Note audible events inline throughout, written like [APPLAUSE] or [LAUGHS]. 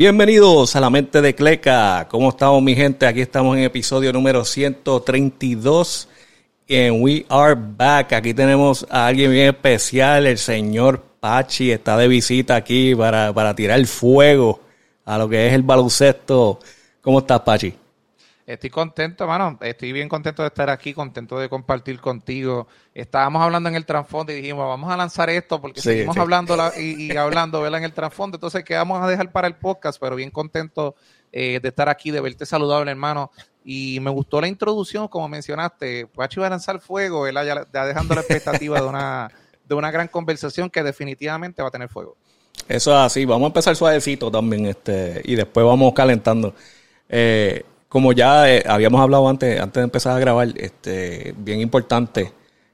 Bienvenidos a la mente de Cleca. ¿Cómo estamos mi gente? Aquí estamos en episodio número 132 en We Are Back. Aquí tenemos a alguien bien especial, el señor Pachi. Está de visita aquí para, para tirar fuego a lo que es el baloncesto. ¿Cómo estás, Pachi? Estoy contento, hermano. Estoy bien contento de estar aquí, contento de compartir contigo. Estábamos hablando en el trasfondo y dijimos, vamos a lanzar esto porque seguimos hablando y, hablando en el trasfondo. Entonces, ¿qué vamos a dejar para el podcast? Pero bien contento eh, de estar aquí, de verte saludable, hermano. Y me gustó la introducción, como mencionaste. Pachi va a lanzar fuego, ¿verdad? Ya, ya dejando la expectativa de una, [LAUGHS] de una gran conversación que definitivamente va a tener fuego. Eso es así. Vamos a empezar suavecito también este y después vamos calentando. Eh, como ya eh, habíamos hablado antes, antes de empezar a grabar, este, bien importante,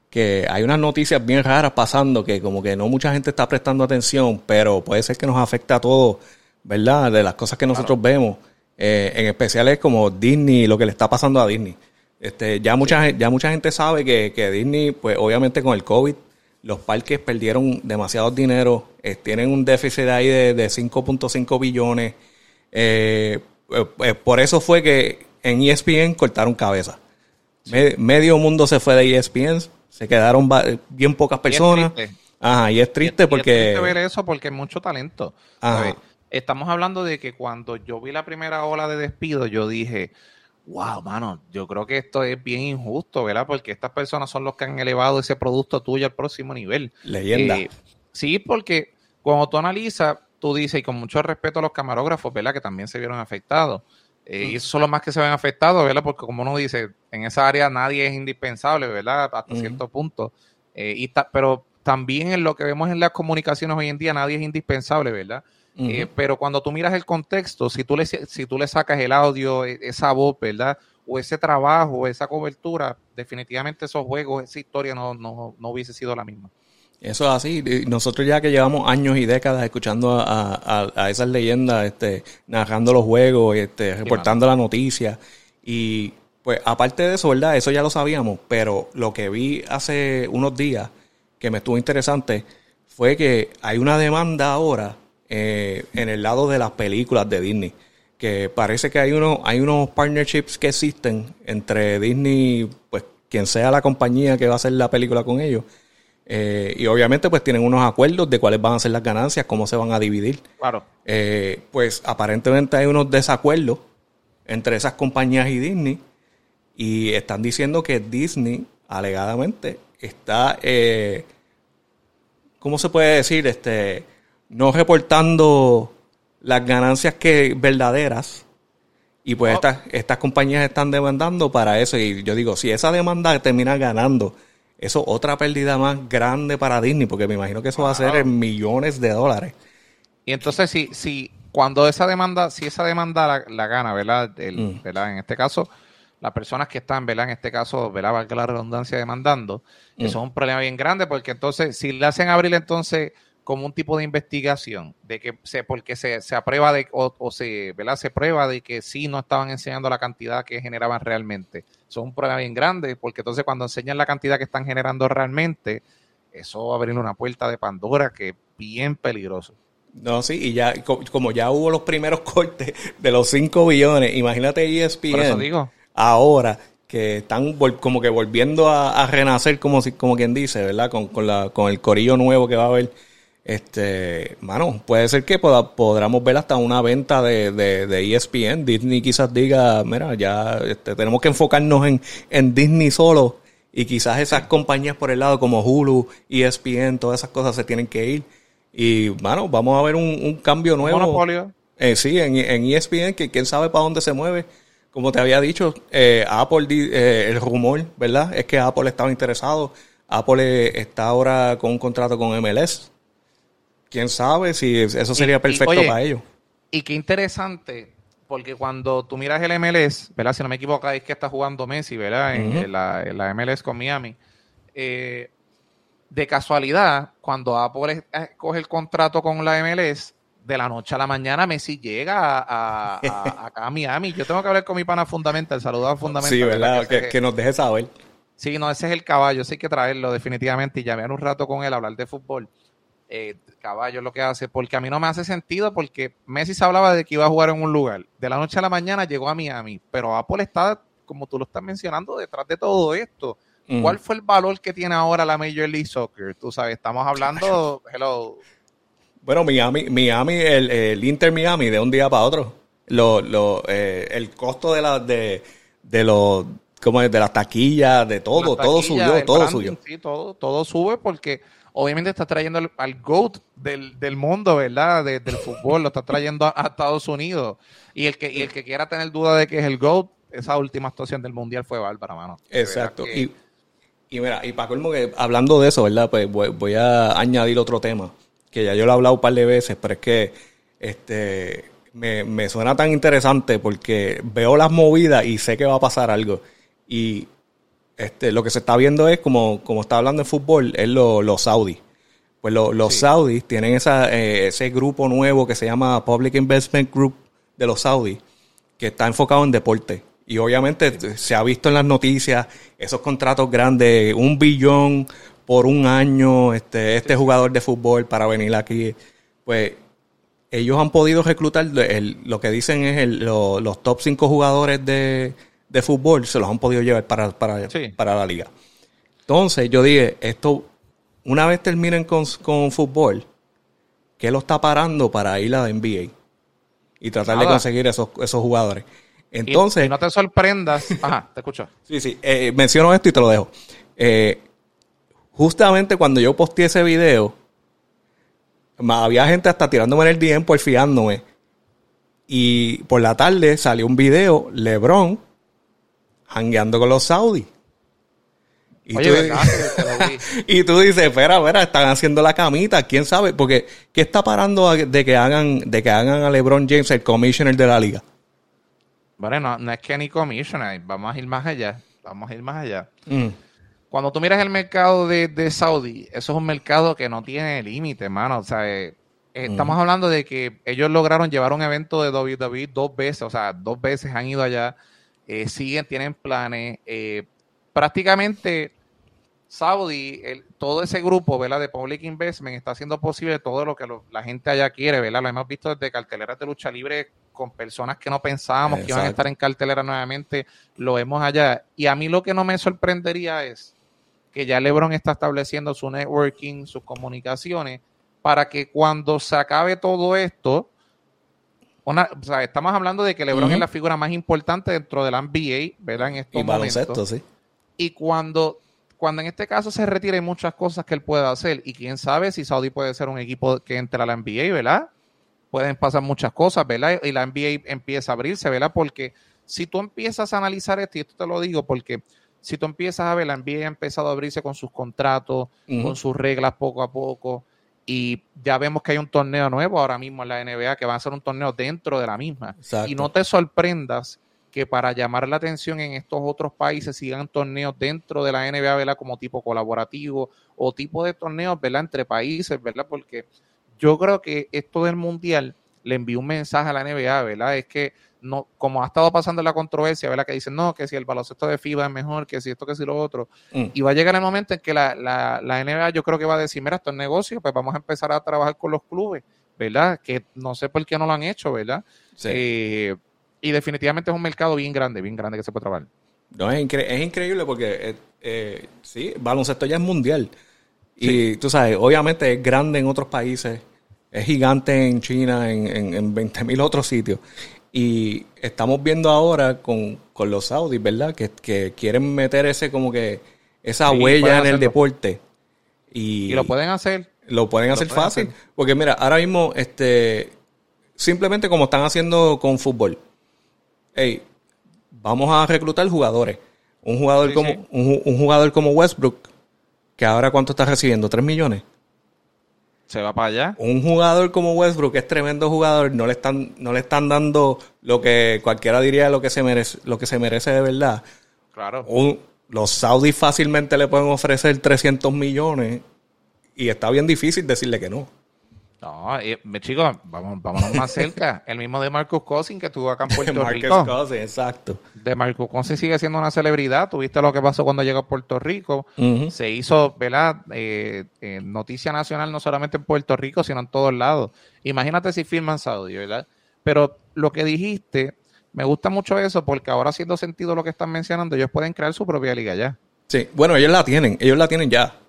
que hay unas noticias bien raras pasando que como que no mucha gente está prestando atención, pero puede ser que nos afecte a todos, ¿verdad? De las cosas que nosotros vemos. Eh, en especial es como Disney, lo que le está pasando a Disney. Este, ya mucha ya mucha gente sabe que, que, Disney, pues obviamente con el COVID, los parques perdieron demasiado dinero, eh, tienen un déficit ahí de, de 5.5 billones. Eh, eh, por eso fue que en ESPN cortaron cabeza. medio mundo se fue de ESPN, se quedaron bien pocas personas. Y Ajá, y es triste porque... es triste ver eso porque hay mucho talento. Estamos hablando de que cuando yo vi la primera ola de despido, yo dije, wow, mano, yo creo que esto es bien injusto, ¿verdad? Porque estas personas son los que han elevado ese producto tuyo al próximo nivel. Leyenda. Eh, sí, porque cuando tú analizas, tú dices, y con mucho respeto a los camarógrafos, ¿verdad? Que también se vieron afectados. Eh, y esos son los más que se ven afectados, ¿verdad? Porque como uno dice, en esa área nadie es indispensable, ¿verdad? Hasta cierto punto. Eh, y pero también en lo que vemos en las comunicaciones hoy en día, nadie es indispensable, ¿verdad? Eh, pero cuando tú miras el contexto, si tú, le, si tú le sacas el audio, e, esa voz, ¿verdad? O ese trabajo, esa cobertura, definitivamente esos juegos, esa historia no, no, no hubiese sido la misma. Eso es así. Nosotros ya que llevamos años y décadas escuchando a, esas leyendas, este, narrando los juegos, este, reportando la noticia. Y pues aparte de eso, ¿verdad? Eso ya lo sabíamos, pero lo que vi hace unos días que me estuvo interesante fue que hay una demanda ahora eh, en el lado de las películas de Disney. Que parece que hay, uno, hay unos partnerships que existen entre Disney, pues quien sea la compañía que va a hacer la película con ellos eh, y obviamente pues tienen unos acuerdos de cuáles van a ser las ganancias, cómo se van a dividir. Claro. Eh, pues aparentemente hay unos desacuerdos entre esas compañías y Disney y están diciendo que Disney alegadamente está, eh, ¿cómo se puede decir? Este, no reportando las ganancias que verdaderas y pues oh. estas, estas compañías están demandando para eso y yo digo, si esa demanda termina ganando eso otra pérdida más grande para Disney, porque me imagino que eso va a ser en millones de dólares. Y entonces, si, si cuando esa demanda, si esa demanda la, gana, ¿verdad? Mm. ¿verdad? En este caso, las personas que están, ¿verdad? En este caso, ¿verdad? Valga la redundancia demandando, eso es un problema bien grande, porque entonces, si le hacen abrir entonces como un tipo de investigación de que se porque se, se aprueba de o, se ¿verdad? se prueba de que sí no estaban enseñando la cantidad que generaban realmente son un problema bien grande porque entonces cuando enseñan la cantidad que están generando realmente eso va a abrir una puerta de Pandora que es bien peligroso no, sí, y ya, como ya hubo los primeros [LAUGHS] cortes de los 5 billones, imagínate ESPN digo. ahora que están como que volviendo a, renacer, como, si, como quien dice, ¿verdad? Con, con, la, con el corillo nuevo que va a haber este, mano, puede ser que podamos ver hasta una venta de, de, ESPN. Disney quizás diga, mira, ya este, tenemos que enfocarnos en, en Disney solo y quizás esas compañías por el lado como Hulu, ESPN, todas esas cosas se tienen que ir. Y, mano, vamos a ver un, cambio nuevo. Monopolio. Eh, sí, en, en ESPN, que quién sabe para dónde se mueve. Como te había dicho, eh, Apple, eh, el rumor, ¿verdad? Es que Apple estaba interesado. Apple está ahora con un contrato con MLS quién sabe si eso sería perfecto para ellos. Y qué interesante, porque cuando tú miras el MLS, ¿verdad? Si no me equivoco, es que está jugando Messi, ¿verdad? En, la, MLS con Miami. Eh, de casualidad, cuando Apple coge el contrato con la MLS, de la noche a la mañana Messi llega a, acá a Miami. Yo tengo que hablar con mi pana Fundamental, saludar a Fundamental. Sí, ¿verdad? Que, nos deje saber. Sí, no, ese es el caballo, sí hay que traerlo definitivamente y llamar un rato con él a hablar de fútbol. Eh, caballo lo que hace, porque a mí no me hace sentido porque Messi se hablaba de que iba a jugar en un lugar. De la noche a la mañana llegó a Miami, pero Apple está, como tú lo estás mencionando, detrás de todo esto. ¿Cuál fue el valor que tiene ahora la Major League Soccer? Tú sabes, estamos hablando, hello. Bueno, Miami, Miami, el, el Inter Miami de un día para otro. Lo, lo, eh, el costo de la, de, de los, como de las taquillas, de todo, todo subió, todo subió. Sí, todo, todo sube porque obviamente está trayendo al, GOAT del, mundo, ¿verdad? del fútbol, lo está trayendo a, Estados Unidos. Y el que, y el que quiera tener duda de que es el GOAT, esa última actuación del Mundial fue bárbara, mano. Exacto. Y, y mira, y para colmo que hablando de eso, ¿verdad? Pues voy, a añadir otro tema, que ya yo lo he hablado un par de veces, pero es que este me, suena tan interesante porque veo las movidas y sé que va a pasar algo. Y este, lo que se está viendo es, como, como está hablando de fútbol, es los saudis. Pues los saudis tienen esa, eh, ese grupo nuevo que se llama Public Investment Group de los saudis, que está enfocado en deporte. Y obviamente se ha visto en las noticias esos contratos grandes, un billón por un año, este, este jugador de fútbol para venir aquí. Pues ellos han podido reclutar, lo que dicen es los top cinco jugadores de, fútbol, se los han podido llevar para, para, para la liga. Entonces yo dije, esto, una vez terminen con, con fútbol, ¿qué lo está parando para ir a la NBA? Y tratar de conseguir esos, esos jugadores. Entonces. Y, no te sorprendas. [LAUGHS] Ajá, te escucho. sí, sí. Eh, menciono esto y te lo dejo. Eh, justamente cuando yo posteé ese video, había gente hasta tirándome en el DM por fiándome. Y por la tarde salió un video, LeBron, hangueando con los saudis. Y, tú, [LAUGHS] y tú dices, espera, espera, están haciendo la camita, quién sabe, porque ¿qué está parando de que hagan, de que hagan a LeBron James el commissioner de la liga? Bueno, no, es que ni commissioner, vamos a ir más allá, vamos a ir más allá. Mm. Cuando tú miras el mercado de, Saudi, eso es un mercado que no tiene límite, hermano. O sea, eh, estamos mm. hablando de que ellos lograron llevar un evento de WWE dos veces, o sea, dos veces han ido allá, eh, siguen, tienen planes. Eh, prácticamente Saudi, todo ese grupo ¿verdad? de Public Investment está haciendo posible todo lo que la gente allá quiere, ¿verdad? Lo hemos visto desde carteleras de lucha libre con personas que no pensábamos que iban a estar en cartelera nuevamente, lo vemos allá. Y a mí lo que no me sorprendería es que ya LeBron está estableciendo su networking, sus comunicaciones, para que cuando se acabe todo esto, una, o sea, estamos hablando de que LeBron es la figura más importante dentro de la NBA, ¿verdad? En estos y momentos. sí. Y cuando, cuando en este caso se retire muchas cosas que él pueda hacer, y quién sabe si Saudi puede ser un equipo que entre a la NBA, ¿verdad? pueden pasar muchas cosas, ¿verdad? Y la NBA empieza a abrirse, ¿verdad? Porque si tú empiezas a analizar esto, y esto te lo digo porque si tú empiezas a ver, la NBA ha empezado a abrirse con sus contratos, con sus reglas poco a poco, y ya vemos que hay un torneo nuevo ahora mismo en la NBA que va a ser un torneo dentro de la misma. Y no te sorprendas que para llamar la atención en estos otros países sigan torneos dentro de la NBA, ¿verdad? Como tipo colaborativo o tipo de torneos, ¿verdad? Entre países, ¿verdad? Porque yo creo que esto del mundial le envió un mensaje a la NBA, ¿verdad? Es que no, como ha estado pasando la controversia, ¿verdad? Que dicen, no, que si el baloncesto de FIBA es mejor, que si esto, que si lo otro. Mm. Y va a llegar el momento en que la, la, la, NBA yo creo que va a decir, mira, esto es negocio, pues vamos a empezar a trabajar con los clubes, ¿verdad? Que no sé por qué no lo han hecho, ¿verdad? Sí. Eh, y definitivamente es un mercado bien grande, bien grande que se puede trabajar. No, es, es increíble porque, eh, eh, sí, baloncesto ya es mundial. Y tú sabes, obviamente es grande en otros países, es gigante en China, en, en, en 20.000 otros sitios. Y estamos viendo ahora con, los saudis, ¿verdad? Que, quieren meter ese como que esa huella en el deporte. Y, lo pueden hacer. Lo pueden hacer fácil. Porque mira, ahora mismo, este, simplemente como están haciendo con fútbol. Hey, vamos a reclutar jugadores. Un jugador como un, jugador como Westbrook que ahora cuánto está recibiendo, 3 millones. Se va para allá. Un jugador como Westbrook, que es tremendo jugador, no le están, no le están dando lo que cualquiera diría lo que se merece, lo que se merece de verdad. Claro. los Saudis fácilmente le pueden ofrecer 300 millones y está bien difícil decirle que no. No, eh, chicos, vamos, vámonos más cerca. [LAUGHS] El mismo de Marcus Cousin que estuvo acá en Puerto Marcus Rico. Cousins, exacto. De Marcus Cousin sigue siendo una celebridad. Tuviste lo que pasó cuando llegó a Puerto Rico. Se hizo, ¿verdad? Eh, eh, noticia nacional no solamente en Puerto Rico, sino en todos lados. Imagínate si filman Saudi, ¿verdad? Pero lo que dijiste, me gusta mucho eso porque ahora haciendo sentido lo que están mencionando, ellos pueden crear su propia liga ya. Sí, bueno, ellos la tienen, ellos la tienen ya.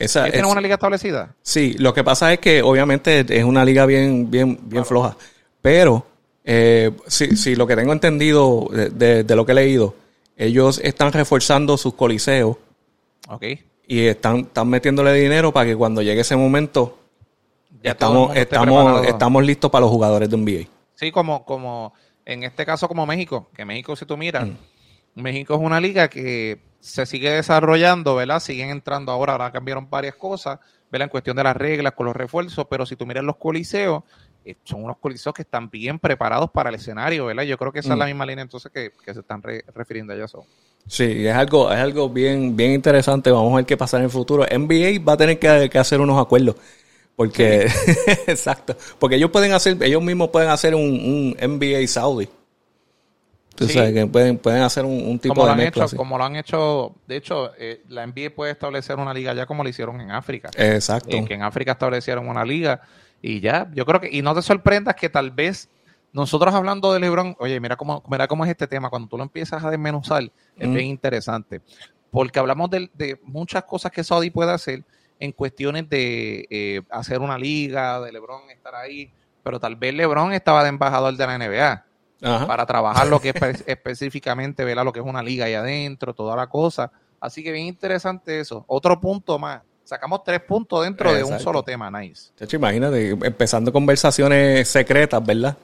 Esa, ¿Ellos tienen es- una liga establecida? Sí, lo que pasa es que obviamente es una liga bien, bien, bien floja. Pero, eh, sí, sí, lo que tengo entendido de, de- de lo que he leído, ellos están reforzando sus coliseos Ok. y están, están metiéndole dinero para que cuando llegue ese momento Ya estamos, estamos, estamos listos para los jugadores de NBA. Sí, como, como en este caso como México, que México si tú miras, Mm. México es una liga que se sigue desarrollando, ¿verdad? Siguen entrando ahora, ahora cambiaron varias cosas, ¿verdad? En cuestión de las reglas, con los refuerzos, pero si tú miras los coliseos, eh, son unos coliseos que están bien preparados para el escenario, ¿verdad? Yo creo que esa es Mm. la misma línea entonces que, que se están re- refiriendo a eso. Sí, es algo, es algo bien, bien interesante. Vamos a ver qué pasa en el futuro. NBA va a tener que, que hacer unos acuerdos. Porque, [LAUGHS] exacto. Porque ellos pueden hacer, ellos mismos pueden hacer un, un NBA Saudi. Tú Sí. sabes que pueden, pueden hacer un, un tipo Como lo, de han mezcla hecho, así. como lo han hecho, de hecho, eh, la NBA puede establecer una liga ya como lo hicieron en África. Exacto. eh, que en África establecieron una liga y ya, yo creo que, y no te sorprendas que tal vez nosotros hablando de LeBron, oye, mira cómo, mira cómo es este tema, cuando tú lo empiezas a desmenuzar, es Mm. bien interesante, porque hablamos de, de muchas cosas que Saudi puede hacer en cuestiones de eh, hacer una liga, de LeBron estar ahí, pero tal vez LeBron estaba de embajador de la NBA Ajá. para trabajar lo que es espe- [LAUGHS] específicamente, ¿verdad? Lo que es una liga ahí adentro, toda la cosa. Así que bien interesante eso. Otro punto más. Sacamos tres puntos dentro de un Exacto. solo tema, nice. Chacho, imagínate, empezando conversaciones secretas, ¿verdad?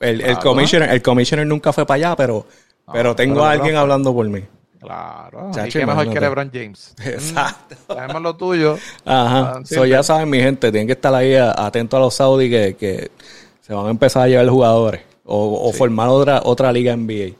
El, commissioner, el commissioner nunca fue para allá, pero, No, pero tengo pero a alguien hablando por mí. Claro. y qué mejor que imagínate. LeBron James. [LAUGHS] Exacto. Mm, Sabemos lo tuyo. Ajá. Ah, So, ya saben, mi gente, tienen que estar ahí atentos a los Saudis que, que se van a empezar a llevar jugadores o, o formar otra, otra liga NBA.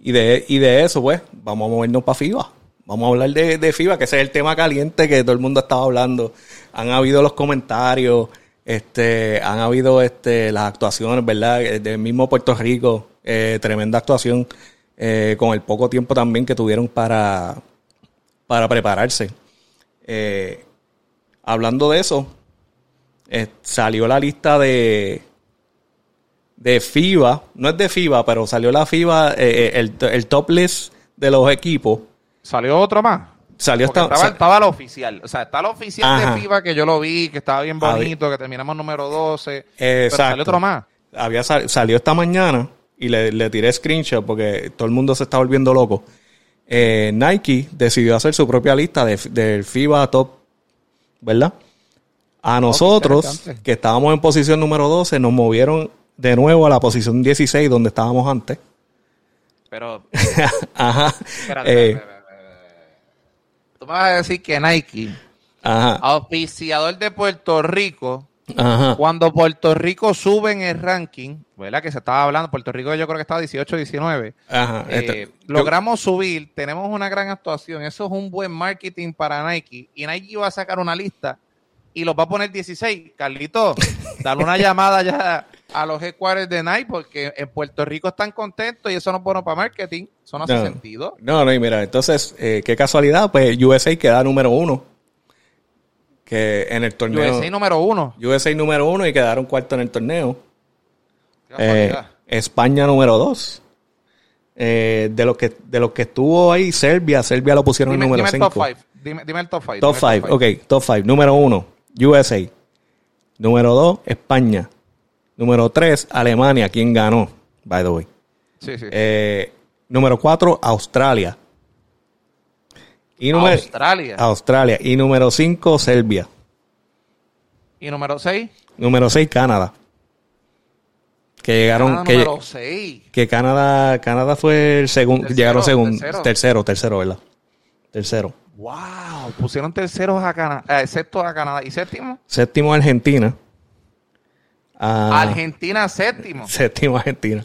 Y de, y de eso, pues, vamos a movernos para FIBA. Vamos a hablar de, de FIBA, que ese es el tema caliente que todo el mundo estaba hablando. Han habido los comentarios, este, han habido este, las actuaciones, ¿verdad? Eh, Del mismo Puerto Rico, eh, tremenda actuación, eh, con el poco tiempo también que tuvieron para, para prepararse. Eh, hablando de eso, salió la lista de de FIBA, no es de FIBA, pero salió la FIBA, eh, el, el top list de los equipos. ¿Salió otro más? Salió esta, estaba, estaba lo oficial. O sea, está lo oficial Ajá. de FIBA que yo lo vi, que estaba bien bonito, que terminamos número 12. Pero Exacto. salió otro más. había sal- salió esta mañana y le, le tiré screenshot porque todo el mundo se está volviendo loco. Eh, Nike decidió hacer su propia lista de, del FIBA Top, ¿verdad? A nosotros, que estábamos en posición número 12, nos movieron de nuevo a la posición 16 donde estábamos antes. Pero, [LAUGHS] Ajá. espérate, Eh, espérate, espérate, espérate. Tú me vas a decir que Nike, ajá. auspiciador de Puerto Rico, Ajá. Cuando Puerto Rico sube en el ranking, ¿verdad? Que se estaba hablando, Puerto Rico yo creo que estaba 18, 19. Ajá. eh, Este, yo- logramos subir, tenemos una gran actuación, eso es un buen marketing para Nike y Nike va a sacar una lista y los va a poner 16. Carlito, dale una [LAUGHS] llamada ya a los headquarters de Nike porque en Puerto Rico están contentos y eso no es bueno para marketing, eso no hace sentido. No, no, y mira, entonces, eh, qué casualidad, pues USA queda número uno. Que en el torneo. USA número uno. USA número uno y quedaron cuarto en el torneo. Eh. España número dos. Eh, de los que de los que estuvo ahí, Serbia, Serbia lo pusieron dime, en número dime el top 5. 5. Dime, dime el top 5. Top 5, ok, top 5. Número uno, USA. Número dos, España. Número tres, Alemania, quien ganó, by the way. Sí, sí. Eh, número cuatro, Australia. Y número, Australia. Australia. Y número 5, Serbia. Y número 6. Número 6, Canadá. Que llegaron. que, número 6. que Canadá, Canadá fue el segundo. Llegaron segundo. tercero. Tercero. tercero, ¿verdad? Tercero. Wow, pusieron terceros a Canadá, sexto a Canadá y séptimo. Séptimo, Argentina. Ah, Argentina séptimo. Séptimo, Argentina.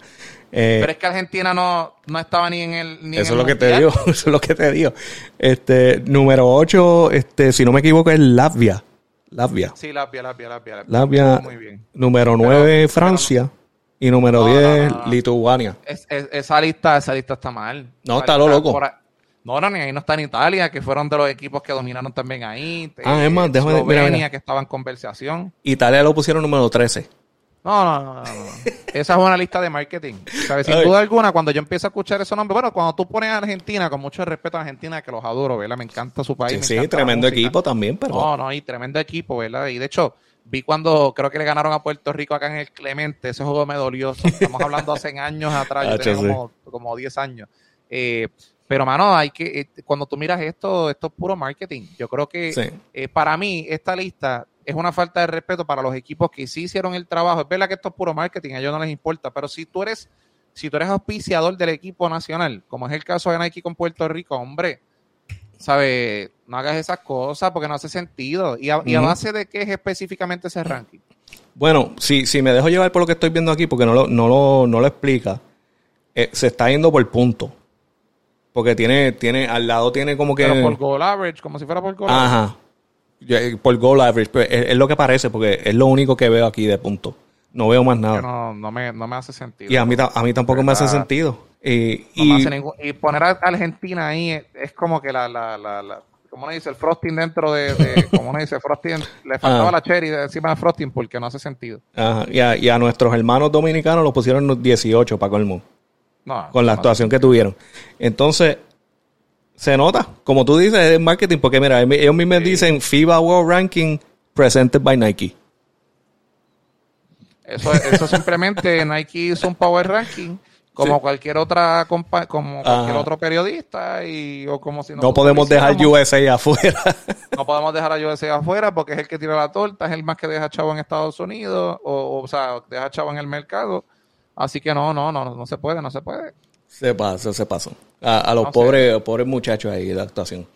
Eh, Pero es que Argentina no, no estaba ni en el. Ni en eso es el lo que te digo. [LAUGHS] Eso es lo que te digo. Este, número 8, este, si no me equivoco, es Latvia. Latvia. Sí, Latvia, Latvia, Latvia. Latvia, Muy bien. número 9 Francia y número No, 10 no, no, no. Lituania. Es- es- esa lista, esa lista está mal. No, Esa está lo loco. por No, no, ni ahí no está en Italia, que fueron de los equipos que dominaron también ahí. Ah, es más, déjame- mira, Eslovenia, mira. que estaba en conversación. Italia lo pusieron número 13. No, no, no, no, no. Esa es una lista de marketing. ¿Sabes? Sin duda alguna, cuando yo empiezo a escuchar esos nombres, bueno, cuando tú pones a Argentina, con mucho respeto a Argentina, que los adoro, ¿verdad? Me encanta su país. Sí, me sí, tremendo equipo también, pero No, no, y tremendo equipo, ¿verdad? Y de hecho, vi cuando creo que le ganaron a Puerto Rico acá en el Clemente, ese juego me dolió. Estamos hablando hace [LAUGHS] años atrás, yo Ah, tenía como, como 10 años. Eh, pero, mano, hay que, eh, cuando tú miras esto, esto es puro marketing. Yo creo que sí. eh, para mí, esta lista es una falta de respeto para los equipos que sí hicieron el trabajo. Es verdad que esto es puro marketing, a ellos no les importa, pero si tú eres, si tú eres auspiciador del equipo nacional, como es el caso de Nike con Puerto Rico, hombre, ¿sabes? No hagas esas cosas porque no hace sentido. ¿Y a, y a Ujú. base de qué es específicamente ese ranking? Bueno, si, si me dejo llevar por lo que estoy viendo aquí, porque no lo, no lo, no lo explica, eh, se está yendo por punto. Porque tiene, tiene, al lado tiene como que. Pero por goal average, como si fuera por goal average. Ajá. Eh, Por goal average. pues, es, es lo que parece, porque es lo único que veo aquí de punto. No veo más nada. no, no, me, no me hace sentido. Y a mí, a mí tampoco me hace sentido. Y, No y- me hace ningún- y poner a Argentina ahí es, es como que la, la, la, la- como uno dice, el frosting dentro de, de- [LAUGHS] como uno dice, frosting, le faltaba Ah. la cherry de encima de frosting porque no hace sentido. ajá, y a, y a nuestros hermanos dominicanos los pusieron en 18 para colmo. No, con la no, actuación que tuvieron. Entonces, se nota, como tú dices, es marketing, porque mira, ellos mismos Sí. dicen FIBA World Ranking presented by Nike. Eso, eso simplemente [LAUGHS] Nike hizo un power ranking como Sí. cualquier otra compa- como cualquier Ajá. otro periodista y o como si No podemos dejar. USA afuera. [LAUGHS] no podemos dejar a USA afuera porque es el que tira la torta, es el más que deja chavo en Estados Unidos o, o, o sea, deja chavo en el mercado. Así que no, no, no, no se puede, no se puede. Se pasó, se pasó. A, a los No sé. pobres, pobres muchachos ahí de actuación.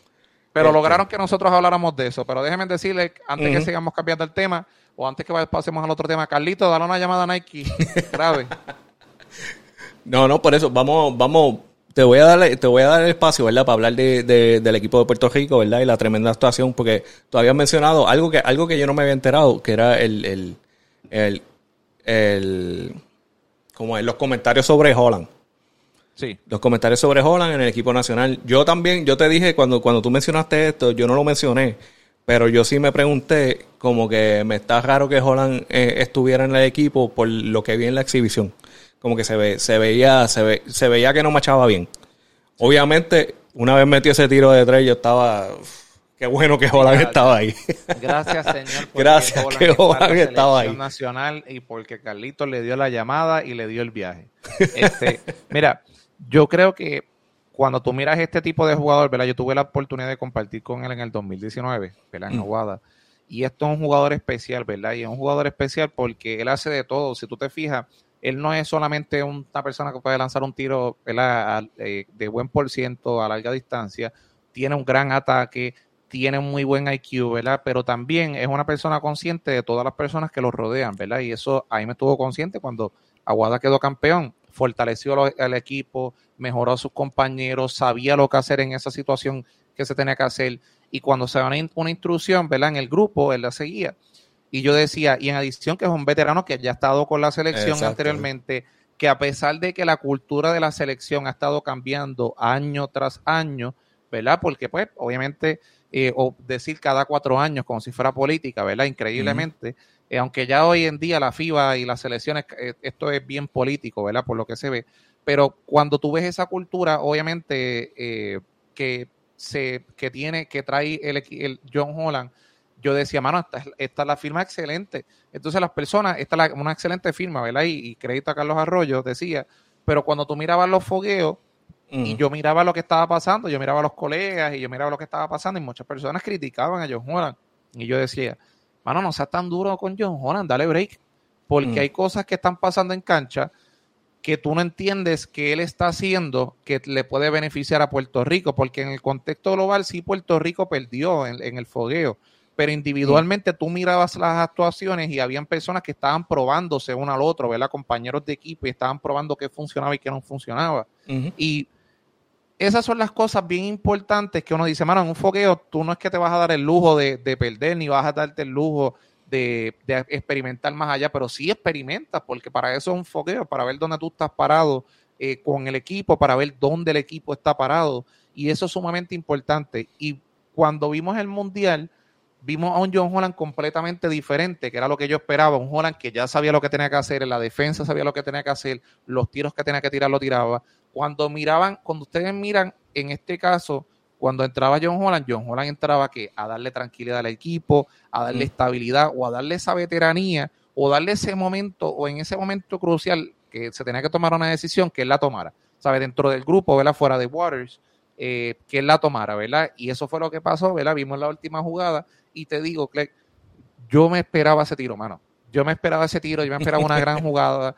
Pero Este. lograron que nosotros habláramos de eso. Pero déjenme decirle, antes que sigamos cambiando el tema, o antes que pasemos al otro tema, Carlito, dale una llamada a Nike. [LAUGHS] Grave. No, no, por eso, vamos, vamos, te voy a dar, te voy a dar el espacio, ¿verdad? Para hablar de, de- del equipo de Puerto Rico, ¿verdad? Y la tremenda actuación, porque tú habías mencionado algo que, algo que yo no me había enterado, que era el, el, el, el como es, los comentarios sobre Holland. Sí. Los comentarios sobre Holland en el equipo nacional. Yo también, yo te dije cuando, cuando tú mencionaste esto, yo no lo mencioné, pero yo sí me pregunté como que me está raro que Holland eh, estuviera en el equipo por lo que vi en la exhibición. Como que se ve, se veía, se ve, se veía que no machaba bien. Obviamente, una vez metió ese tiro de tres, yo estaba uf, qué bueno que Holland estaba ahí. Gracias, señor. [LAUGHS] porque Gracias Holland que Holland estaba selección ahí. nacional y porque Carlito le dio la llamada y le dio el viaje. Este, mira, yo creo que cuando tú miras este tipo de jugador, ¿verdad? Yo tuve la oportunidad de compartir con él en el 2019, ¿verdad? En Mm. Aguada. Y esto es un jugador especial, ¿verdad? Y es un jugador especial porque él hace de todo. Si tú te fijas, él no es solamente una persona que puede lanzar un tiro ¿verdad? Eh, de buen por ciento a larga distancia, tiene un gran ataque, tiene un muy buen IQ, ¿verdad? Pero también es una persona consciente de todas las personas que lo rodean, ¿verdad? Y eso ahí me estuvo consciente cuando Aguada quedó campeón, fortaleció al equipo, mejoró a sus compañeros, sabía lo que hacer en esa situación que se tenía que hacer. Y cuando se da una, in- una instrucción, ¿verdad? En el grupo, él la seguía. Y yo decía, y en adición que es un veterano que ya ha estado con la selección Exacto. anteriormente, que a pesar de que la cultura de la selección ha estado cambiando año tras año, ¿verdad? Porque pues obviamente, eh, o decir cada cuatro años como si fuera política, ¿verdad? Increíblemente, eh, aunque ya hoy en día la FIBA y las selecciones, eh, esto es bien político, ¿verdad? Por lo que se ve, pero cuando tú ves esa cultura, obviamente, eh, que se, que tiene, que trae el, John Holland, yo decía, mano, esta, es- esta es la firma excelente. Entonces las personas, esta es la- una excelente firma, ¿verdad? Y, y crédito a Carlos Arroyo, decía, pero cuando tú mirabas los fogueos, y yo miraba lo que estaba pasando, yo miraba a los colegas y yo miraba lo que estaba pasando y muchas personas criticaban a John Holland. Y yo decía, mano, no seas tan duro con John Holland, dale break. Porque Mm. hay cosas que están pasando en cancha que tú no entiendes que él está haciendo que le puede beneficiar a Puerto Rico, porque en el contexto global sí Puerto Rico perdió en, en el fogueo, pero individualmente tú mirabas las actuaciones y habían personas que estaban probándose uno al otro, ¿verdad? Compañeros de equipo y estaban probando qué funcionaba y qué no funcionaba. Y esas son las cosas bien importantes que uno dice, mano, en un foqueo tú no es que te vas a dar el lujo de, perder, ni vas a darte el lujo de, experimentar más allá, pero sí experimentas, porque para eso es un foqueo, para ver dónde tú estás parado eh, con el equipo, para ver dónde el equipo está parado, y eso es sumamente importante. Y cuando vimos el Mundial, vimos a un John Holland completamente diferente, que era lo que yo esperaba, un Holland que ya sabía lo que tenía que hacer, en la defensa sabía lo que tenía que hacer, los tiros que tenía que tirar lo tiraba, cuando miraban, cuando ustedes miran, en este caso, cuando entraba John Holland, John Holland entraba que a darle tranquilidad al equipo, a darle mm. estabilidad o a darle esa veteranía o darle ese momento o en ese momento crucial que se tenía que tomar una decisión que él la tomara, ¿sabe? Dentro del grupo, ¿verdad? Fuera de Waters, eh, que él la tomara, ¿verdad? Y eso fue lo que pasó, ¿verdad? Vimos la última jugada y te digo, Clegg, yo me esperaba ese tiro, mano. Yo me esperaba ese tiro, yo me esperaba una gran jugada,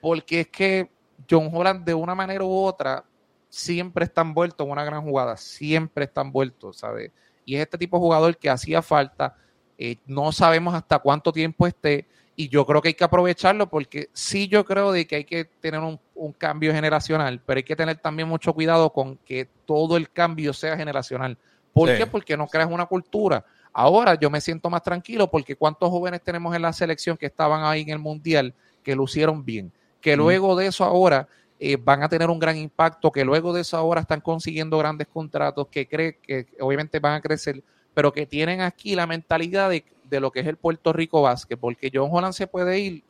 porque es que John Holland de una manera u otra siempre está envuelto en una gran jugada, siempre está envuelto, ¿sabes? Y es este tipo de jugador que hacía falta, eh, no sabemos hasta cuánto tiempo esté, y yo creo que hay que aprovecharlo porque sí yo creo de que hay que tener un, cambio generacional, pero hay que tener también mucho cuidado con que todo el cambio sea generacional. ¿Por qué? Porque no creas una cultura. Ahora yo me siento más tranquilo porque cuántos jóvenes tenemos en la selección que estaban ahí en el Mundial que lucieron bien que luego de eso ahora eh, van a tener un gran impacto, que luego de eso ahora están consiguiendo grandes contratos, que cree que obviamente van a crecer, pero que tienen aquí la mentalidad de, lo que es el Puerto Rico básquet, porque John Holland se puede ir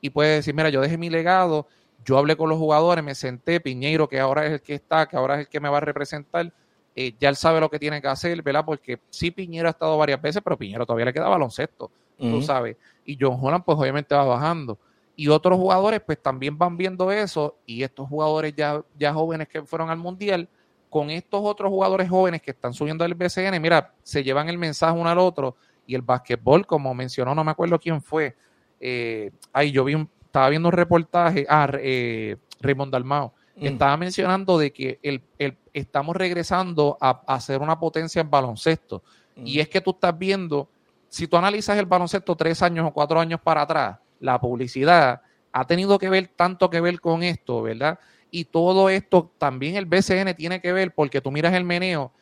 y puede decir, mira, yo dejé mi legado, yo hablé con los jugadores, me senté, Piñeiro, que ahora es el que está, que ahora es el que me va a representar, eh, ya él sabe lo que tiene que hacer, ¿verdad? Porque sí, Piñero ha estado varias veces, pero Piñero todavía le queda baloncesto, tú sabes. Y John Holland, pues obviamente va bajando y otros jugadores pues también van viendo eso y estos jugadores ya, ya jóvenes que fueron al mundial con estos otros jugadores jóvenes que están subiendo al BCN, mira, se llevan el mensaje uno al otro y el básquetbol, como mencionó, no me acuerdo quién fue, eh, ahí yo vi un, estaba viendo un reportaje, ah, eh, Raymond Dalmao, mm. estaba mencionando de que el, el, estamos regresando a, a, ser una potencia en baloncesto. Mm. Y es que tú estás viendo, si tú analizas el baloncesto tres años o cuatro años para atrás, la publicidad ha tenido que ver tanto que ver con esto, ¿verdad? Y todo esto también el BCN tiene que ver porque tú miras el meneo.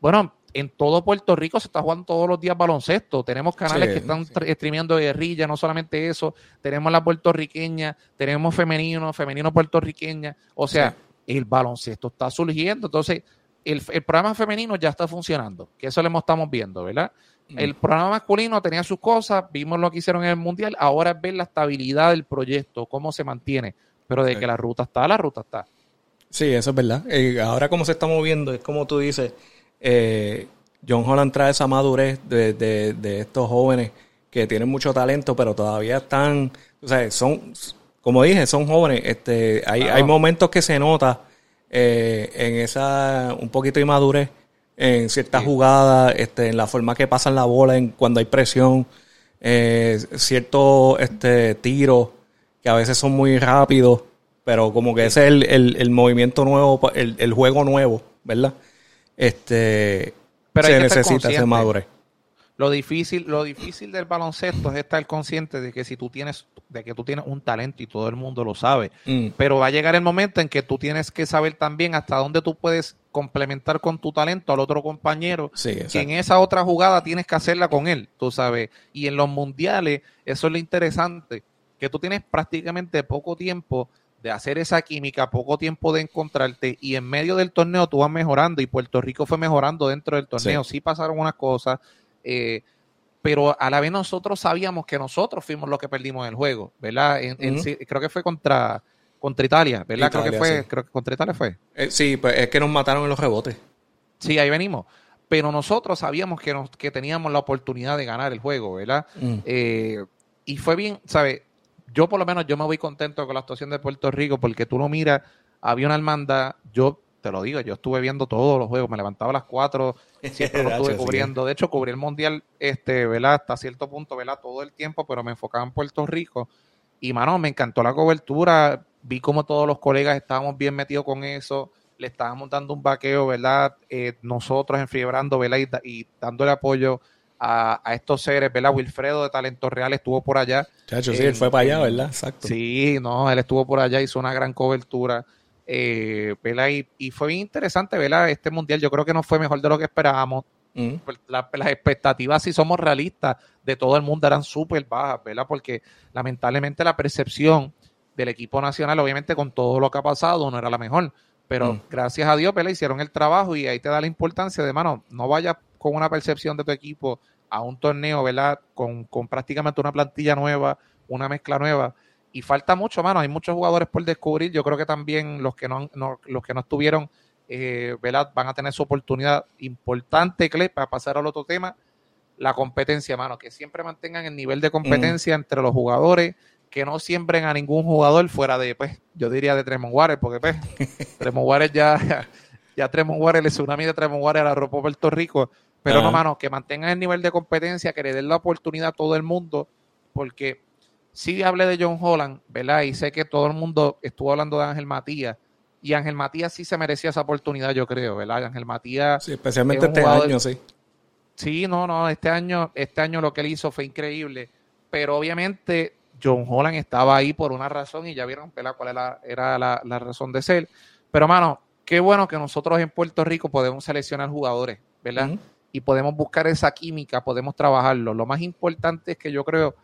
Bueno, en todo Puerto Rico se está jugando todos los días baloncesto. Tenemos canales que están streameando guerrilla, no solamente eso. Tenemos la puertorriqueña, tenemos femenino, femenino puertorriqueña. O sea, el baloncesto está surgiendo. Entonces, el, el, programa femenino ya está funcionando, que eso lo estamos viendo, ¿verdad? El programa masculino tenía sus cosas, vimos lo que hicieron en el Mundial, ahora es ver la estabilidad del proyecto, cómo se mantiene, pero de que la ruta está, la ruta está. Sí, eso es verdad. Eh, ahora como se está moviendo, es como tú dices, eh, John Holland trae esa madurez de, estos jóvenes que tienen mucho talento, pero todavía están, o sea, son, como dije, son jóvenes. Este, hay, hay momentos que se nota eh, en esa un poquito de inmadurez en ciertas jugadas, este, en la forma que pasan la bola, en cuando hay presión, eh, ciertos este, tiros que a veces son muy rápidos, pero como que ese es el, el, movimiento nuevo, el, el, juego nuevo, ¿verdad? Este, pero se necesita ese madurez. Lo difícil, lo difícil del baloncesto es estar consciente de que si tú tienes, de que tú tienes un talento y todo el mundo lo sabe, mm. pero va a llegar el momento en que tú tienes que saber también hasta dónde tú puedes complementar con tu talento al otro compañero, que en esa otra jugada tienes que hacerla con él, tú sabes. Y en los mundiales, eso es lo interesante, que tú tienes prácticamente poco tiempo de hacer esa química, poco tiempo de encontrarte y en medio del torneo tú vas mejorando y Puerto Rico fue mejorando dentro del torneo. Sí, pasaron unas cosas, eh, pero a la vez nosotros sabíamos que nosotros fuimos los que perdimos el juego, ¿verdad? creo que fue contra, contra Italia, ¿verdad? creo que fue, creo que contra Italia fue. Eh, sí, pues es que nos mataron en los rebotes. Sí, ahí venimos. Pero nosotros sabíamos que, nos, que teníamos la oportunidad de ganar el juego, ¿verdad? Mm. Eh, y fue bien, ¿sabes? Yo por lo menos yo me voy contento con la actuación de Puerto Rico porque tú lo miras, había una hermandad, yo te lo digo, yo estuve viendo todos los juegos, me levantaba a las 4, siempre lo [LAUGHS] estuve cubriendo. De hecho, cubrí el mundial, este, ¿verdad? Hasta cierto punto, ¿verdad? Todo el tiempo, pero me enfocaba en Puerto Rico. Y, mano, me encantó la cobertura. Vi como todos los colegas estábamos bien metidos con eso. Le estábamos dando un vaqueo, ¿verdad? Eh, nosotros enfiebrando, ¿verdad? Y, dándole apoyo a, estos seres, ¿verdad? Wilfredo de Talento Real estuvo por allá. Chacho, sí, él fue para allá, ¿verdad? Exacto. Sí, no, él estuvo por allá, hizo una gran cobertura. Eh, y, fue bien interesante, ¿verdad? Este mundial yo creo que no fue mejor de lo que esperábamos. Mm. Pues, las expectativas, si somos realistas, de todo el mundo eran súper bajas, ¿verdad? Porque lamentablemente la percepción del equipo nacional, obviamente con todo lo que ha pasado, no era la mejor. Pero mm. gracias a Dios, ¿verdad? Hicieron el trabajo y ahí te da la importancia de, mano, no vayas con una percepción de tu equipo a un torneo, ¿verdad? Con, con prácticamente una plantilla nueva, una mezcla nueva y falta mucho, mano. Hay muchos jugadores por descubrir. Yo creo que también los que no, los que no estuvieron, eh, van a tener su oportunidad importante, para pasar al otro tema. La competencia, mano. Que siempre mantengan el nivel de competencia mm. entre los jugadores. Que no siembren a ningún jugador fuera de, pues, yo diría de Tremont Waters, porque, pues, [LAUGHS] Tremont Waters ya, ya Tremont Waters, el tsunami de Tremont Waters la ropa Puerto Rico. Pero no, mano, que mantengan el nivel de competencia, que le den la oportunidad a todo el mundo, porque sí hablé de John Holland, ¿verdad? Y sé que todo el mundo estuvo hablando de Ángel Matías. Y Ángel Matías sí se merecía esa oportunidad, yo creo, ¿verdad? Ángel Matías. Sí, especialmente este año, sí. Sí, no, no, este año, este año lo que él hizo fue increíble. Pero obviamente John Holland estaba ahí por una razón y ya vieron ¿verdad? cuál era, la, razón de ser. Pero, mano, qué bueno que nosotros en Puerto Rico podemos seleccionar jugadores, ¿verdad? Y podemos buscar esa química, podemos trabajarlo. Lo más importante es que yo creo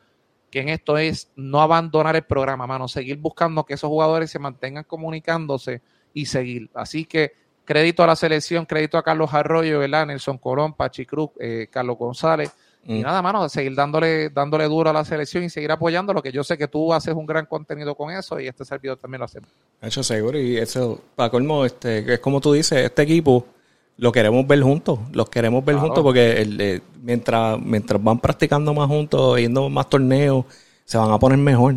que en esto es no abandonar el programa, mano, seguir buscando que esos jugadores se mantengan comunicándose y seguir. Así que crédito a la selección, crédito a Carlos Arroyo, ¿verdad? Nelson Colón, Pachi Cruz, eh, Carlos González. Y mm. nada, mano, seguir dándole, dándole duro a la selección y seguir apoyando lo que yo sé que tú haces un gran contenido con eso y este servidor también lo hace. Hecho seguro, y eso, para colmo, este, es como tú dices, este equipo lo queremos ver juntos, los queremos ver juntos porque el, mientras, mientras van practicando más juntos, yendo más torneos, se van a poner mejor.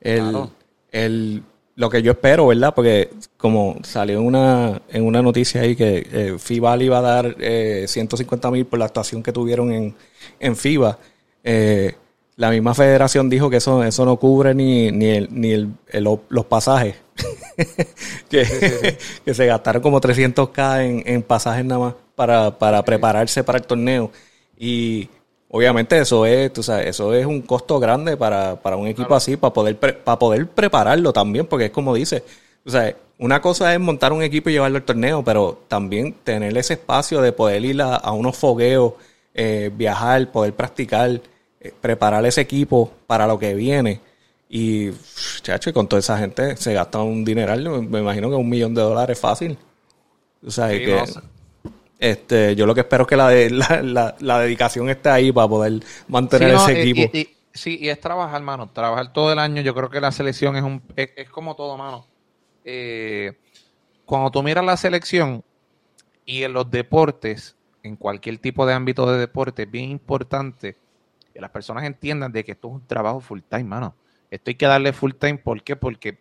El, lo que yo espero, ¿verdad? Porque como salió en una, en una noticia ahí que eh, FIBA le iba a dar eh, 150 mil por la actuación que tuvieron en, en FIBA, eh, la misma federación dijo que eso, eso no cubre ni, ni, el, ni el, los pasajes. [LAUGHS] [LAUGHS] que, se gastaron como 300k en, en pasajes nada más para, para prepararse para el torneo. Y obviamente eso es, tú sabes, eso es un costo grande para, para un equipo así, para poder, para poder prepararlo también, porque es como dice, o sea, una cosa es montar un equipo y llevarlo al torneo, pero también tener ese espacio de poder ir a, unos fogueos, eh, viajar, poder practicar preparar ese equipo para lo que viene. Y, chacho, con toda esa gente se gasta un dineral, me imagino que un millón de dólares fácil. O sea, que, este, yo lo que espero es que la, [LAUGHS] la, dedicación esté ahí para poder mantener ese equipo. sí, y es trabajar, mano, trabajar todo el año. Yo creo que la selección es un es, como todo, mano. Eh, cuando tú miras la selección y en los deportes, en cualquier tipo de ámbito de deporte, es bien importante que las personas entiendan de que esto es un trabajo full time, mano. Esto hay que darle full time, ¿por qué? Porque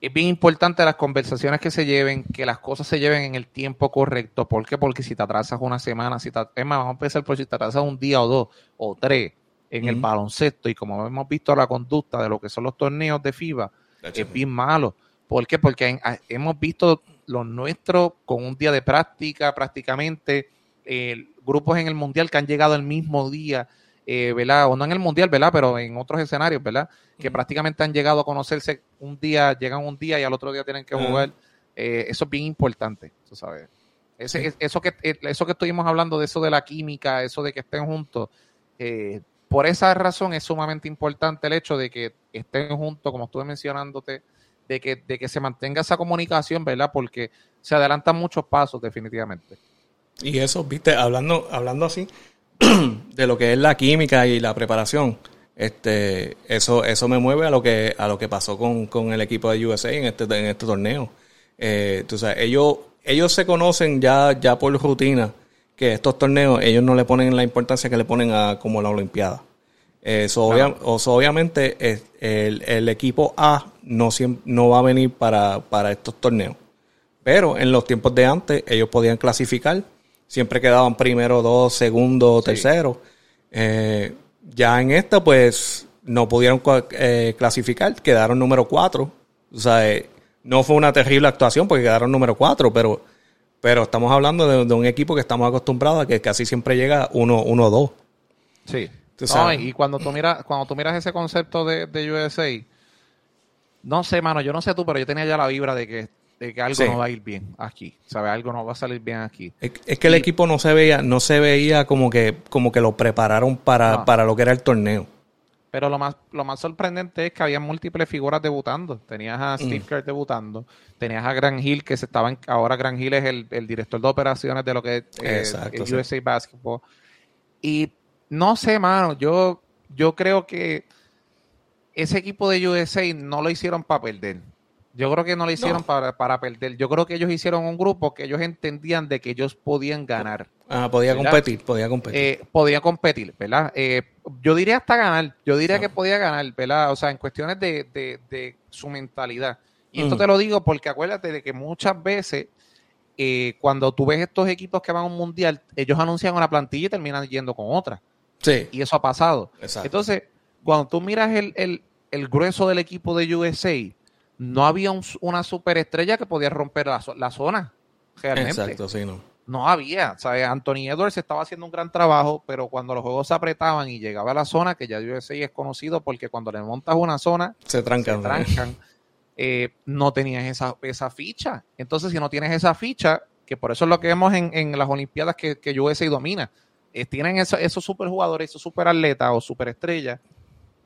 es bien importante las conversaciones que se lleven, que las cosas se lleven en el tiempo correcto. ¿Por qué? Porque si te atrasas una semana, si te, es más, vamos a empezar por si te atrasas un día o dos o tres en el baloncesto y como hemos visto la conducta de lo que son los torneos de FIBA, es bien malo. ¿Por qué? Porque hemos visto los nuestros con un día de práctica prácticamente, eh, grupos en el mundial que han llegado el mismo día eh, ¿verdad? O no en el mundial, ¿verdad? Pero en otros escenarios, ¿verdad? Que prácticamente han llegado a conocerse un día, llegan un día y al otro día tienen que jugar. Eh, eso es bien importante, tú sabes. Ese, eso, que, eh, eso que estuvimos hablando de eso de la química, eso de que estén juntos, por esa razón es sumamente importante el hecho de que estén juntos, como estuve mencionándote, de que, de que se mantenga esa comunicación, ¿verdad? Porque se adelantan muchos pasos definitivamente. Y eso, viste, hablando, hablando así, [CLEARS THROAT] de lo que es la química y la preparación, este, eso, eso me mueve a lo que, a lo que pasó con, el equipo de USA en este, en este torneo. Eh, ellos, ellos se conocen ya, ya por rutina que estos torneos ellos no le ponen la importancia que le ponen a como la Olimpiada. Eso, obviamente el, el, equipo A no, no va a venir para, para estos torneos. Pero en los tiempos de antes ellos podían clasificar siempre quedaban primero, dos, segundo, tercero. Eh, ya en esta, pues, no pudieron eh, clasificar, quedaron número cuatro. O sea, eh, no fue una terrible actuación porque quedaron número cuatro, pero, pero estamos hablando de, un equipo que estamos acostumbrados a que casi siempre llega uno, uno dos. Sí. y cuando tú miras, cuando tú miras ese concepto de, de USA, no sé, mano, yo no sé tú, pero yo tenía ya la vibra de que de que algo no va a ir bien aquí, ¿sabes? Algo no va a salir bien aquí. Es, que el equipo no se veía, no se veía como que, como que lo prepararon para, para lo que era el torneo. Pero lo más, lo más sorprendente es que había múltiples figuras debutando. Tenías a Steve mm. Kerr debutando, tenías a Gran Hill, que se estaban, ahora Gran Hill es el, director de operaciones de lo que es el USA Basketball. Y no sé, mano, yo, yo creo que ese equipo de USA no lo hicieron para perder. Yo creo que no lo hicieron para, para, perder. Yo creo que ellos hicieron un grupo que ellos entendían de que ellos podían ganar. Ah, podía competir, podía competir. Eh, podía competir, ¿verdad? Eh, yo diría hasta ganar. Yo diría que podía ganar, ¿verdad? O sea, en cuestiones de, su mentalidad. Y esto te lo digo porque acuérdate de que muchas veces eh, cuando tú ves estos equipos que van a un mundial, ellos anuncian una plantilla y terminan yendo con otra. Sí. Y eso ha pasado. Entonces, cuando tú miras el, el, el grueso del equipo de USA, no había una superestrella que podía romper la, zona. Realmente. Exacto, sí, no. No había. ¿sabes? Anthony Edwards estaba haciendo un gran trabajo, pero cuando los juegos se apretaban y llegaba a la zona, que ya USA es conocido porque cuando le montas una zona, se trancan. trancan eh, no tenías esa, esa ficha. Entonces, si no tienes esa ficha, que por eso es lo que vemos en, las Olimpiadas que, que USA domina, eh, tienen esos superjugadores, esos superatletas o superestrellas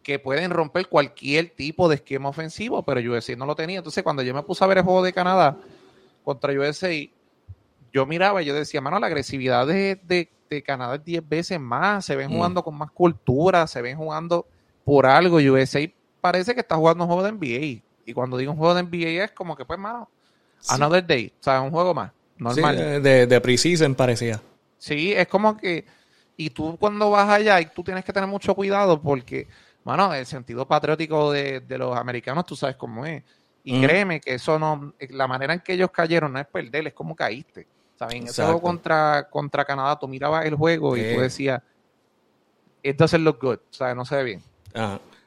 que pueden romper cualquier tipo de esquema ofensivo, pero USA no lo tenía. Entonces, cuando yo me puse a ver el juego de Canadá contra USA, yo miraba y yo decía, mano, la agresividad de, de, Canadá es 10 veces más, se ven mm. jugando con más cultura, se ven jugando por algo. USA parece que está jugando un juego de NBA. Y cuando digo un juego de NBA es como que, pues, mano, another day, o sea, un juego más, normal. de, de preseason parecía. Sí, es como que, y tú cuando vas allá, y tú tienes que tener mucho cuidado porque bueno, el sentido patriótico de, los americanos, tú sabes cómo es. Y créeme que eso no, la manera en que ellos cayeron no es perder, es como caíste. ¿Sabes? En ese juego contra, contra Canadá, tú mirabas el juego y tú decías, it doesn't look good, o sea, no se ve bien.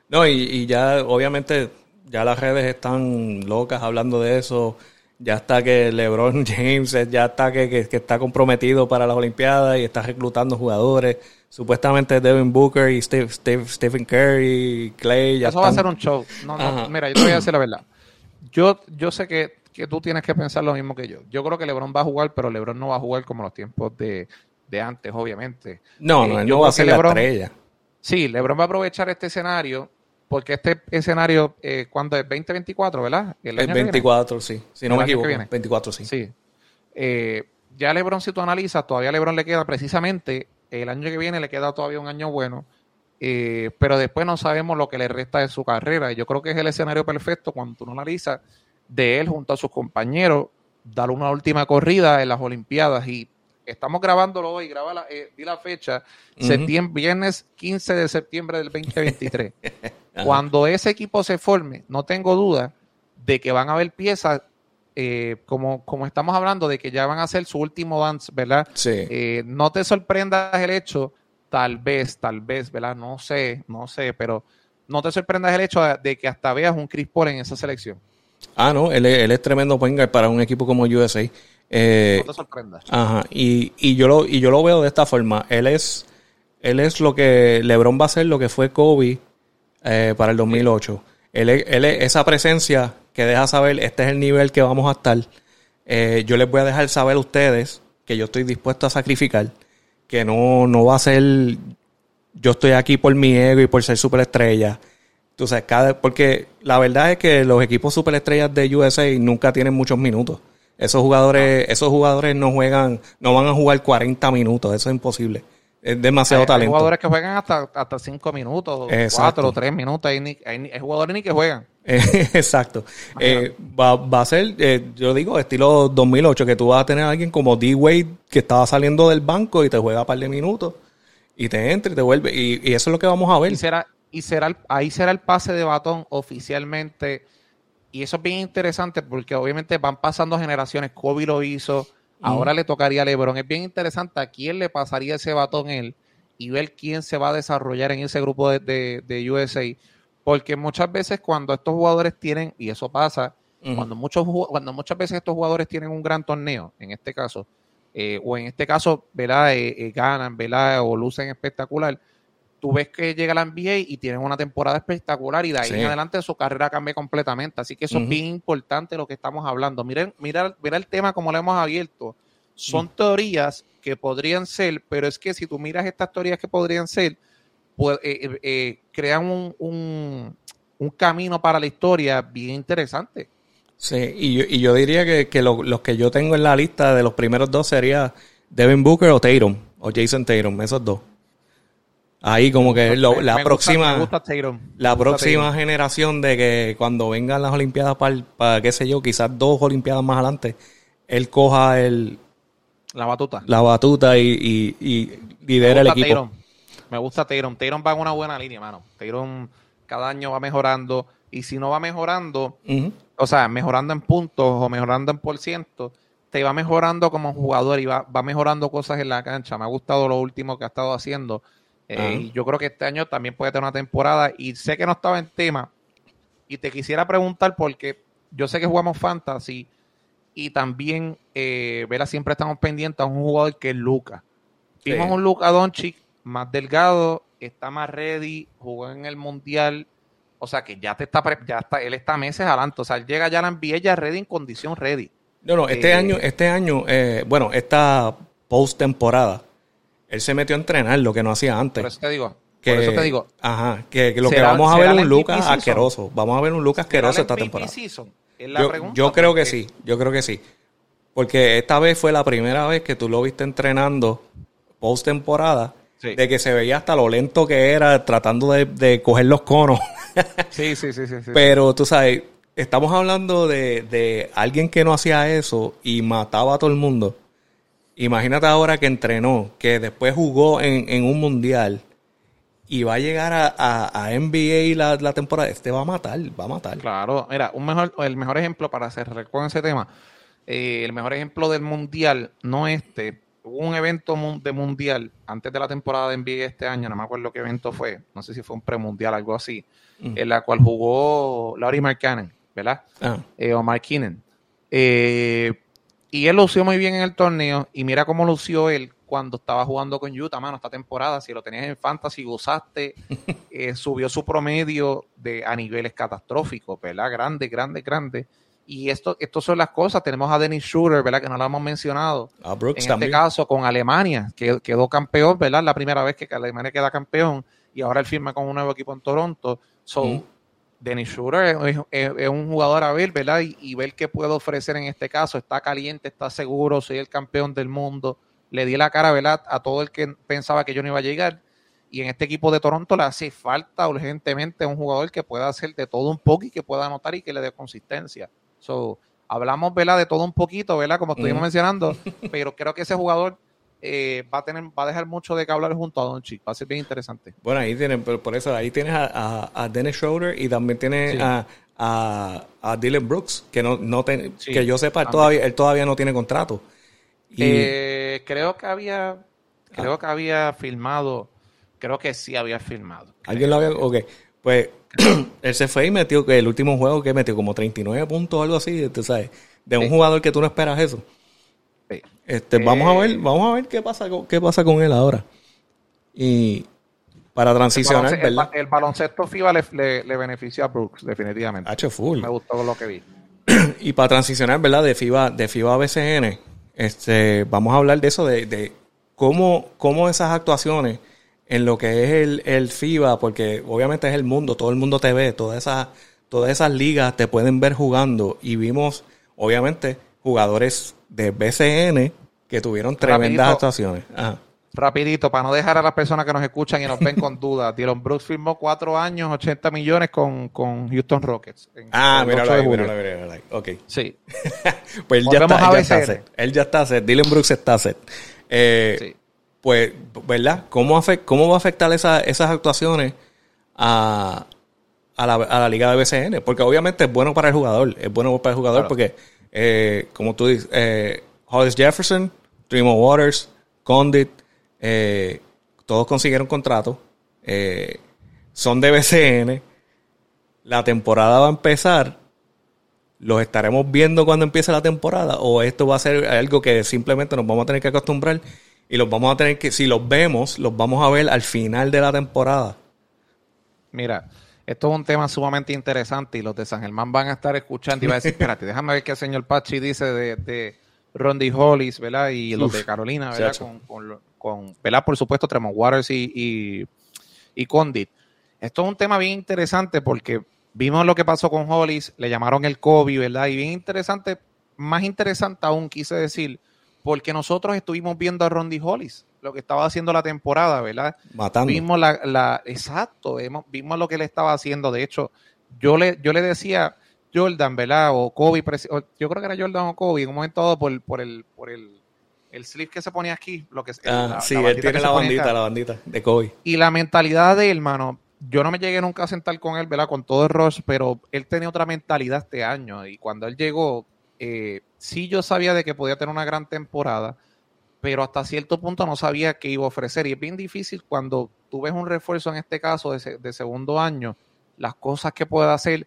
No, y, ya, obviamente, ya las redes están locas hablando de eso. Ya está que LeBron [LAUGHS] James, ya está que, que está comprometido para las Olimpiadas y está reclutando jugadores Supuestamente Devin Booker y Steve, Stephen Curry, Clay. Ya Eso va a ser un show. No, mira, yo te voy a decir la verdad. Yo, yo sé que, tú tienes que pensar lo mismo que yo. Yo creo que LeBron va a jugar, pero LeBron no va a jugar como los tiempos de, antes, obviamente. No, no, eh, él no va a ser la estrella. Sí, LeBron va a aprovechar este escenario porque este escenario, eh, cuando es 2024, ¿verdad? El, 24, sí. Si no me equivoco, 24, sí. Sí. Eh, ya LeBron, si tú analizas, todavía a LeBron le queda precisamente el año que viene le queda todavía un año bueno, eh, pero después no sabemos lo que le resta de su carrera. Y yo creo que es el escenario perfecto cuando tú analizas de él junto a sus compañeros, dar una última corrida en las Olimpiadas. Y estamos grabándolo hoy, graba la, eh, di la fecha, viernes 15 de septiembre del 2023. [LAUGHS] cuando ese equipo se forme, no tengo duda de que van a haber piezas eh, como, como estamos hablando de que ya van a hacer su último dance, ¿verdad? Sí. Eh, no te sorprendas el hecho, tal vez, tal vez, ¿verdad? No sé, no sé, pero no te sorprendas el hecho de que hasta veas un Chris Paul en esa selección. Ah, no, él, es tremendo point para un equipo como USA. Eh, no te sorprendas. Ajá, y, y, yo lo, y yo lo veo de esta forma. Él es, él es lo que LeBron va a ser, lo que fue Kobe para el 2008. Él, él es esa presencia que deja saber, este es el nivel que vamos a estar. Eh, yo les voy a dejar saber a ustedes que yo estoy dispuesto a sacrificar, que no, no va a ser, yo estoy aquí por mi ego y por ser superestrella. Entonces, cada, porque la verdad es que los equipos superestrellas de USA nunca tienen muchos minutos. Esos jugadores, esos jugadores no juegan, no van a jugar 40 minutos, eso es imposible. Es demasiado talento. Hay jugadores que juegan hasta, hasta 5 minutos, 4 o 3 minutos, hay, hay jugadores ni que juegan. [LAUGHS] Exacto. Eh, va, va, a ser, eh, yo digo, estilo 2008, que tú vas a tener a alguien como D-Wade que estaba saliendo del banco y te juega un par de minutos y te entra y te vuelve. Y, eso es lo que vamos a ver. Y, será, y será ahí será el pase de batón oficialmente. Y eso es bien interesante porque obviamente van pasando generaciones. Kobe lo hizo, ahora le tocaría a LeBron. Es bien interesante a quién le pasaría ese batón él y ver quién se va a desarrollar en ese grupo de, de, de USA porque muchas veces cuando estos jugadores tienen, y eso pasa, cuando, muchos, cuando muchas veces estos jugadores tienen un gran torneo, en este caso, eh, o en este caso, ¿verdad? Eh, eh, ganan, ¿verdad? O lucen espectacular, tú ves que llega la NBA y tienen una temporada espectacular y de ahí en adelante su carrera cambia completamente. Así que eso es bien importante lo que estamos hablando. Miren, mira, mira el tema como lo hemos abierto. Son mm. teorías que podrían ser, pero es que si tú miras estas teorías que podrían ser, pues, eh, eh, eh, crean un, un, camino para la historia bien interesante. Sí, y yo, y yo diría que, que los que yo tengo en la lista de los primeros dos sería Devin Booker o Tatum, o Jason Tatum, esos dos. Ahí como que la próxima la próxima generación de que cuando vengan las olimpiadas para, qué sé yo, quizás dos olimpiadas más adelante, él coja el la batuta. La batuta y, y, lidera el equipo. Me gusta Tatum. Tatum va en una buena línea, mano. Tatum cada año va mejorando y si no va mejorando, o sea, mejorando en puntos o mejorando en por ciento, te va mejorando como jugador y va, va mejorando cosas en la cancha. Me ha gustado lo último que ha estado haciendo eh, y yo creo que este año también puede tener una temporada. Y sé que no estaba en tema. Y te quisiera preguntar porque yo sé que jugamos fantasy y también, eh, Vela, siempre estamos pendientes a un jugador que es Luca. Vimos un Luca Doncic más delgado, está más ready, jugó en el Mundial. O sea que ya te está, ya está, él está meses adelante. O sea, él llega ya a la NBA ya ready en condición ready. No, no, este eh, año, este año, eh, bueno, esta post temporada, él se metió a entrenar lo que no hacía antes. Por eso te digo. Que, por eso te digo. Ajá, que, lo que vamos a ver un Lucas asqueroso. Vamos a ver un Lucas asqueroso esta temporada. yo, creo que sí, yo creo que sí. Porque esta vez fue la primera vez que tú lo viste entrenando post temporada. De que se veía hasta lo lento que era tratando de, coger los conos. [LAUGHS] sí, sí, sí, sí, sí. Pero tú sabes, estamos hablando de, de alguien que no hacía eso y mataba a todo el mundo Imagínate ahora que entrenó, que después jugó en, un mundial y va a llegar a, a, NBA la, la, temporada. Este va a matar, va a matar. Claro, mira, un mejor, el mejor ejemplo para hacer con ese tema, eh, el mejor ejemplo del mundial, no este, hubo un evento de mundial antes de la temporada de NBA este año, no me acuerdo qué evento fue, no sé si fue un premundial, algo así, en la cual jugó Laurie Markkanen, ¿verdad? Ah. Eh, o Mark Eh, y él lució muy bien en el torneo. Y mira cómo lució él cuando estaba jugando con Utah, mano, esta temporada. Si lo tenías en fantasy, gozaste. [LAUGHS] Eh, subió su promedio de, a niveles catastróficos, ¿verdad? Grande, grande, grande. Y esto, esto son las cosas. Tenemos a Dennis Schroeder, ¿verdad? Que no lo hemos mencionado. en este caso, con Alemania, que quedó campeón, ¿verdad? La primera vez que Alemania queda campeón. Y ahora él firma con un nuevo equipo en Toronto. So, Dennis Schroeder es, un jugador a ver, ¿verdad? Y, ver qué puedo ofrecer en este caso. Está caliente, está seguro, soy el campeón del mundo. Le di la cara, ¿verdad? A todo el que pensaba que yo no iba a llegar. Y en este equipo de Toronto le hace falta urgentemente un jugador que pueda hacer de todo un poco y que pueda anotar y que le dé consistencia. So, hablamos, ¿verdad? De todo un poquito, ¿verdad? Como estuvimos mencionando, pero creo que ese jugador eh, va a tener va a dejar mucho de que hablar junto a Doncic. Va a ser bien interesante. Bueno, ahí tienen, por eso ahí tienes a, Dennis Schroeder y también tienes a, a, Dylan Brooks, que no, no que yo sepa, él todavía, él todavía no tiene contrato. Eh, creo que había creo ah. que había filmado, creo que sí había filmado. ¿Alguien lo había? Ok, pues [CLEARS THROAT] él se fue y metió que el último juego que metió como 39 puntos o algo así, sabes, de un jugador que tú no esperas eso. Este, vamos a ver, eh, vamos a ver qué pasa con, qué pasa con él ahora. Y para transicionar, el, baloncesto, FIBA le, le, beneficia a Brooks, definitivamente. H full. Me gustó lo que vi. y para transicionar, ¿verdad? De FIBA, de FIBA a BCN, este, vamos a hablar de eso, de, de cómo, cómo esas actuaciones en lo que es el, el FIBA, porque obviamente es el mundo, todo el mundo te ve, todas esas, todas esas ligas te pueden ver jugando y vimos, obviamente, jugadores de BCN que tuvieron tremendas actuaciones. Rapidito, para no dejar a las personas que nos escuchan y nos ven con [LAUGHS] dudas. Dylan Brooks firmó cuatro años, 80 millones con, Houston Rockets. ah, mira mira Ok. Sí. [LAUGHS] pues él ya, está, él ya, set. Él ya está set. Dylan Brooks está set. Eh, sí. Pues, ¿verdad? ¿Cómo, cómo va a afectar esas actuaciones a, a, la, a la liga de BCN? Porque obviamente es bueno para el jugador. Es bueno para el jugador porque eh, como tú dices, eh, Hollis Jefferson, Dream of Waters, Condit, eh, todos consiguieron contrato. Eh, son de BCN. La temporada va a empezar. ¿Los estaremos viendo cuando empiece la temporada? ¿O esto va a ser algo que simplemente nos vamos a tener que acostumbrar y los vamos a tener que, si los vemos, los vamos a ver al final de la temporada. Mira, esto es un tema sumamente interesante y los de San Germán van a estar escuchando y van a decir, [LAUGHS] espérate, déjame ver qué el señor Pachi dice de, de Rondy Hollis, ¿verdad? Y los de Carolina, ¿verdad? Con, con, ¿verdad? Por supuesto, Tremont Waters y, y, y, Condit. Esto es un tema bien interesante porque vimos lo que pasó con Hollis, le llamaron el COVID, ¿verdad? Y bien interesante, más interesante aún quise decir, porque nosotros estuvimos viendo a Rondy Hollis, lo que estaba haciendo la temporada, ¿verdad? Matando. Vimos la, la exacto, vimos, lo que le estaba haciendo. De hecho, yo le, yo le decía Jordan, ¿verdad? O Kobe, yo creo que era Jordan o Kobe, en un momento dado por, por el, por el, el slip que se ponía aquí, lo que ah, sí, él tiene la bandita, la bandita de Kobe. Y la mentalidad de él, hermano, yo no me llegué nunca a sentar con él, ¿verdad? Con todo el rush, pero él tenía otra mentalidad este año. Y cuando él llegó, eh, sí yo sabía de que podía tener una gran temporada, pero hasta cierto punto no sabía qué iba a ofrecer. Y es bien difícil cuando tú ves un refuerzo, en este caso, de, segundo año, las cosas que puede hacer.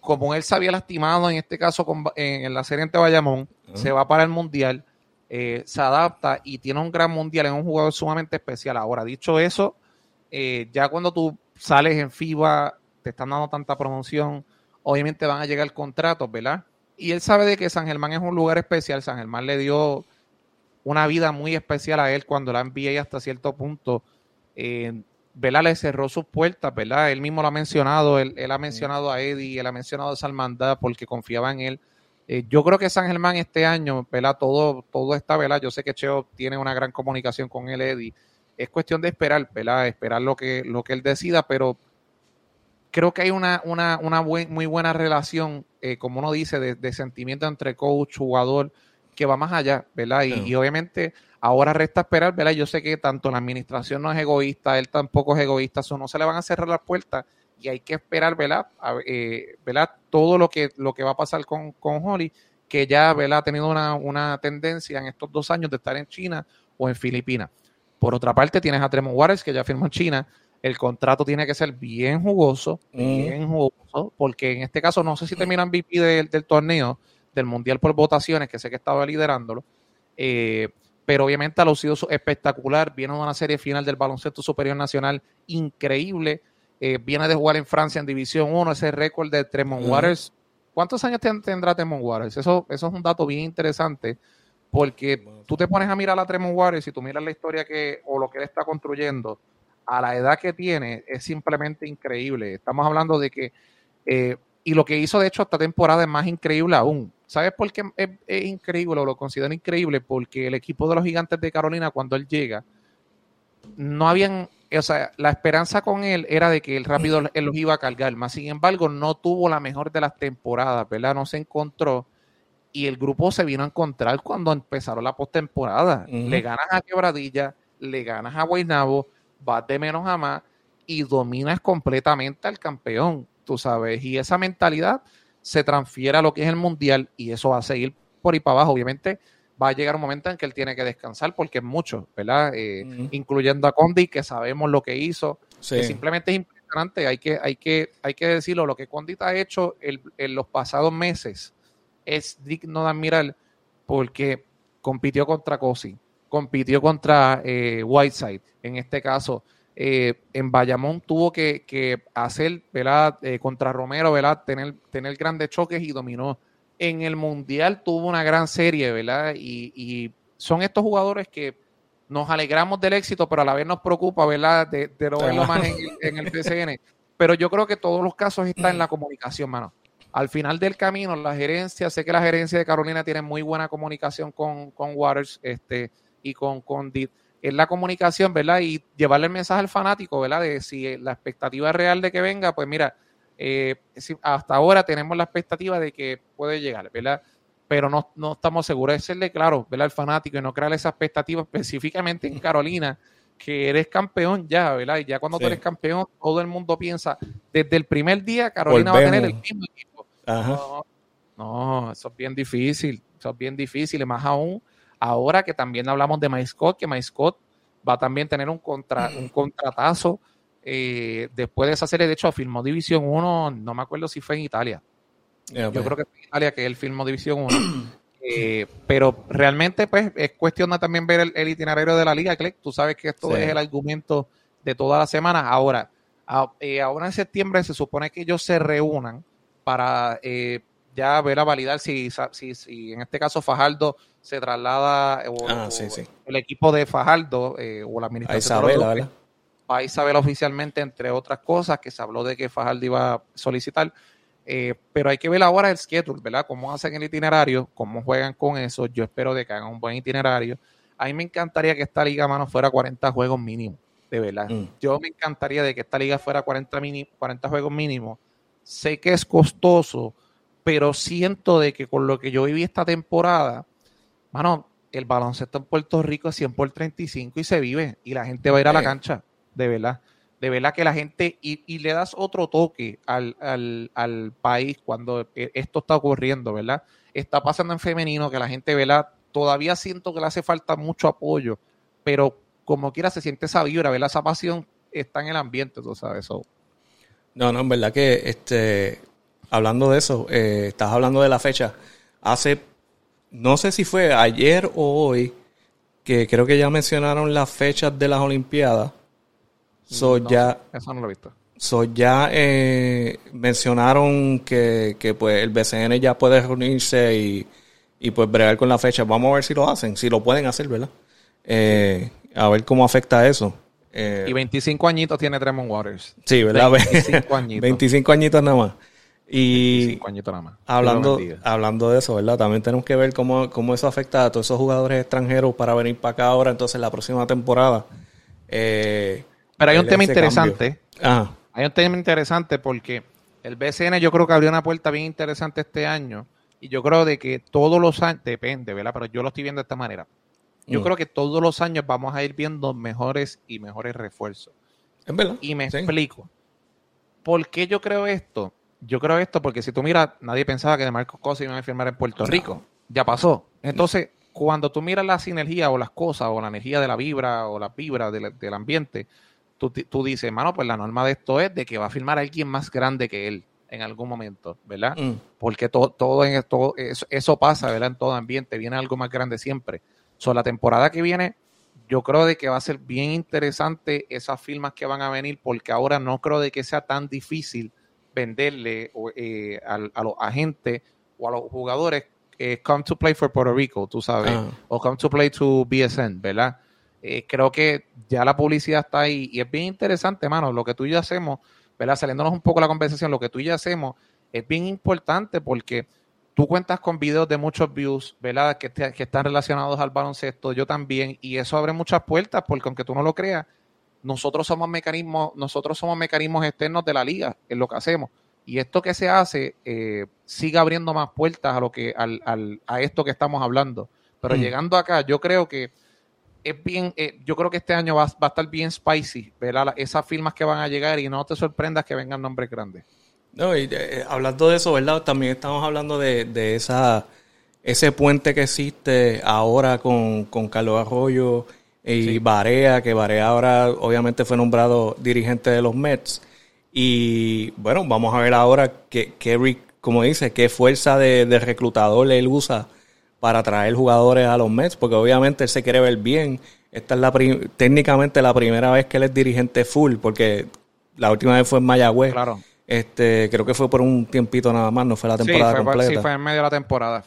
Como él se había lastimado, en este caso en, la serie ante Bayamón, se va para el Mundial, eh, se adapta y tiene un gran Mundial, es un jugador sumamente especial. Ahora, dicho eso, eh, ya cuando tú sales en FIBA, te están dando tanta promoción, obviamente van a llegar contratos, ¿verdad? Y él sabe de que San Germán es un lugar especial. San Germán le dio una vida muy especial a él cuando la NBA hasta cierto punto, eh, ¿verdad? Le cerró sus puertas, ¿verdad? Él mismo lo ha mencionado, él, ha mencionado a Eddie, él ha mencionado a Salmandá porque confiaba en él. Eh, yo creo que San Germán este año, ¿verdad? Todo, todo está, ¿verdad? Yo sé que Cheo tiene una gran comunicación con él, Eddie. Es cuestión de esperar, ¿verdad? Esperar lo que, lo que él decida, pero creo que hay una, una, una muy buena relación, eh, como uno dice, de, sentimiento entre coach, jugador, que va más allá, ¿verdad? Y, obviamente ahora resta esperar, ¿verdad? Yo sé que tanto la administración no es egoísta, él tampoco es egoísta, eso no se le van a cerrar las puertas y hay que esperar, ¿verdad? Eh, ¿verdad? Todo lo que, lo que va a pasar con, con Holly, que ya, ¿verdad? Ha tenido una, una tendencia en estos dos años de estar en China o en Filipinas. Por otra parte, tienes a Tremont Juárez, que ya firmó en China, el contrato tiene que ser bien jugoso, bien jugoso, porque en este caso no sé si termina MVP del, del torneo, del Mundial por votaciones, que sé que estaba liderándolo, eh, pero obviamente ha lucido espectacular, viene de una serie final del baloncesto superior nacional increíble, eh, viene de jugar en Francia en División 1, ese récord de Tremont Waters. ¿Cuántos años tendrá Tremont Waters? Eso, eso es un dato bien interesante, porque tú te pones a mirar a Tremont Waters y tú miras la historia que, o lo que él está construyendo, a la edad que tiene es simplemente increíble. Estamos hablando de que, eh, y lo que hizo de hecho esta temporada es más increíble aún. ¿Sabes por qué es, increíble o lo considero increíble? Porque el equipo de los gigantes de Carolina, cuando él llega, no habían, o sea, la esperanza con él era de que él rápido él los iba a cargar, más sin embargo, no tuvo la mejor de las temporadas, ¿verdad? No se encontró y el grupo se vino a encontrar cuando empezaron la postemporada. Le ganas a Quebradilla, le ganas a Guaynabo, vas de menos a más y dominas completamente al campeón, tú sabes, y esa mentalidad se transfiere a lo que es el mundial y eso va a seguir por ahí para abajo. Obviamente va a llegar un momento en que él tiene que descansar porque es mucho, ¿verdad? Eh, incluyendo a Condi, que sabemos lo que hizo, que simplemente es impresionante, hay que, hay que, hay que decirlo, lo que Condi ha hecho en los pasados meses es digno de admirar porque compitió contra Cosi, compitió contra eh, Whiteside, en este caso. Eh, en Bayamón tuvo que, hacer, ¿verdad? Eh, contra Romero, ¿verdad? Tener, tener grandes choques y dominó. En el Mundial tuvo una gran serie, ¿verdad? Y, son estos jugadores que nos alegramos del éxito, pero a la vez nos preocupa, ¿verdad? De, no verlo más en, el PCN. Pero yo creo que todos los casos están en la comunicación, mano. Al final del camino, la gerencia, sé que la gerencia de Carolina tiene muy buena comunicación con, con Waters, este, y con, con es la comunicación, ¿verdad? Y llevarle el mensaje al fanático, ¿verdad? De si la expectativa real de que venga, pues mira, eh, hasta ahora tenemos la expectativa de que puede llegar, ¿verdad? Pero no, no estamos seguros de serle claro, ¿verdad? Al fanático y no crear esa expectativa específicamente en Carolina, que eres campeón ya, ¿verdad? Y ya cuando tú eres campeón, todo el mundo piensa, desde el primer día Carolina va a tener el mismo equipo. No, no, eso es bien difícil, eso es bien difícil, y más aún Ahora que también hablamos de MyScott, que MyScott va a también tener un, contra, un [CLEARS THROAT] contratazo eh, después de esa serie. De hecho, firmó División 1, no me acuerdo si fue en Italia. Yo creo que fue en Italia que él firmó División 1. [CLEARS THROAT] Eh, pero realmente, pues, es cuestión de también ver el, itinerario de la liga, Click. Tú sabes que esto es el argumento de toda la semana. Ahora, eh, ahora en septiembre se supone que ellos se reúnan para eh, ya ver a validar si, si, si, en este caso Fajardo se traslada o, ah, el equipo de Fajardo o la administración. A Isabela, a Isabela oficialmente, entre otras cosas, que se habló de que Fajardo iba a solicitar. Eh, pero hay que ver ahora el schedule, ¿verdad? Cómo hacen el itinerario, cómo juegan con eso. Yo espero de que hagan un buen itinerario. A mí me encantaría que esta liga, mano, fuera 40 juegos mínimo, de verdad. Mm. Yo me encantaría de que esta liga fuera 40, 40 juegos mínimo. Sé que es costoso, pero siento de que con lo que yo viví esta temporada, mano, el baloncesto en Puerto Rico es 100 por 35 y se vive y la gente va a ir a la cancha, de verdad de verdad que la gente, y, le das otro toque al, al, país cuando e, esto está ocurriendo, ¿verdad? Está pasando en femenino que la gente, ¿verdad? Todavía siento que le hace falta mucho apoyo, pero como quiera se siente esa vibra, ¿verdad? Esa pasión está en el ambiente, tú sabes. eso No, no, en verdad que, este, hablando de eso, eh, estás hablando de la fecha. Hace, no sé si fue ayer o hoy, que creo que ya mencionaron las fechas de las Olimpiadas So ya, eso no lo he visto. So ya eh, mencionaron que, pues el BCN ya puede reunirse y, y pues bregar con la fecha. Vamos a ver si lo hacen, si lo pueden hacer, ¿verdad? Eh, a ver cómo afecta eso. Eh, y 25 añitos tiene Tremont Waters. Sí, ¿verdad? 25 [LAUGHS] añitos. 25 añitos nada más. Y 25 añitos nada más. Hablando, hablando de eso, ¿verdad? También tenemos que ver cómo, cómo eso afecta a todos esos jugadores extranjeros para venir para acá ahora, entonces la próxima temporada. Eh, pero hay un tema interesante. Hay un tema interesante porque el BCN yo creo que abrió una puerta bien interesante este año. Y yo creo de que todos los años, depende, ¿verdad? Pero yo lo estoy viendo de esta manera. Yo mm. creo que todos los años vamos a ir viendo mejores y mejores refuerzos. Es verdad. Y me explico. ¿Por qué yo creo esto? Yo creo esto porque si tú miras, nadie pensaba que de Marcos Cosa iba a firmar en Puerto Rico. Ya pasó. Entonces, cuando tú miras la sinergia o las cosas o la energía de la vibra o la vibra del ambiente, tú, tú dices, mano, pues la norma de esto es de que va a firmar a alguien más grande que él en algún momento, ¿verdad? Mm. Porque todo, todo en esto, eso, pasa, ¿verdad? En todo ambiente, viene algo más grande siempre. So, la temporada que viene, yo creo de que va a ser bien interesante esas firmas que van a venir, porque ahora no creo de que sea tan difícil venderle eh, a, los agentes o a los jugadores eh, come to play for Puerto Rico, tú sabes, ah. o come to play to BSN, ¿verdad? Eh, creo que ya la publicidad está ahí y es bien interesante, mano, lo que tú y yo hacemos, ¿verdad? Saliéndonos un poco la conversación, lo que tú y yo hacemos es bien importante porque tú cuentas con videos de muchos views, ¿verdad? Que, que están relacionados al baloncesto, yo también, y eso abre muchas puertas porque aunque tú no lo creas, nosotros somos mecanismos, nosotros somos mecanismos externos de la liga en lo que hacemos. Y esto que se hace eh, sigue abriendo más puertas a lo que, al, al, a esto que estamos hablando. Pero mm. llegando acá, yo creo que es bien, eh, yo creo que este año va, a estar bien spicy, ¿verdad? Esas firmas que van a llegar y no te sorprendas que vengan nombres grandes. No, y eh, hablando de eso, ¿verdad? También estamos hablando de, esa ese puente que existe ahora con, Carlos Arroyo y Barea, que Barea ahora obviamente fue nombrado dirigente de los Mets. Y bueno, vamos a ver ahora qué, qué como dice, qué fuerza de, de reclutador él usa para traer jugadores a los Mets, porque obviamente él se quiere ver bien. Esta es la técnicamente la primera vez que él es dirigente full, porque la última vez fue en Mayagüez. Claro. Este, creo que fue por un tiempito nada más, no fue la temporada sí, fue, completa. Sí, fue en medio de la temporada.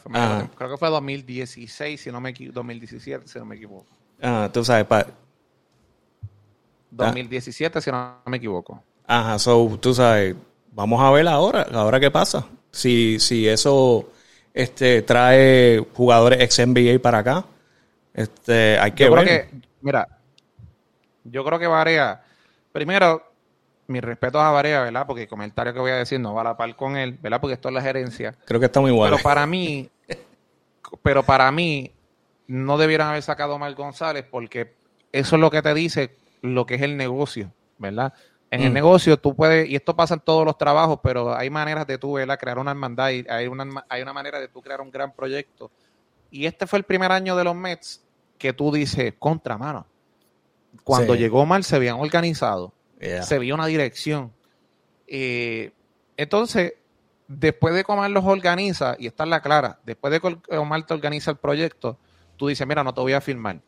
creo que fue 2016, si no me 2017, si no me equivoco. Ah, tú sabes, pa 2017, si no me equivoco. Ajá, so, tú sabes, vamos a ver ahora, ahora qué pasa. Si, si eso este, trae jugadores ex NBA para acá. Este, hay que yo ver. Creo que, mira, yo creo que Varea, primero, mis respetos a Varea, ¿verdad? Porque el comentario que voy a decir no va a la par con él, ¿verdad? Porque esto es la gerencia. Creo que está muy bueno. [LAUGHS] Pero para mí, pero para mí, no debieran haber sacado a Mar González porque eso es lo que te dice lo que es el negocio, ¿verdad? En el mm. negocio tú puedes, y esto pasa en todos los trabajos, pero hay maneras de tú ¿verdad? crear una hermandad y hay una, hay una manera de tú crear un gran proyecto. Y este fue el primer año de los Mets que tú dices, contra mano. Cuando llegó mal se habían organizado, se vio una dirección. Eh, entonces, después de que Omar los organiza, y esta es la clara, después de que Omar te organiza el proyecto, tú dices, mira, no te voy a firmar.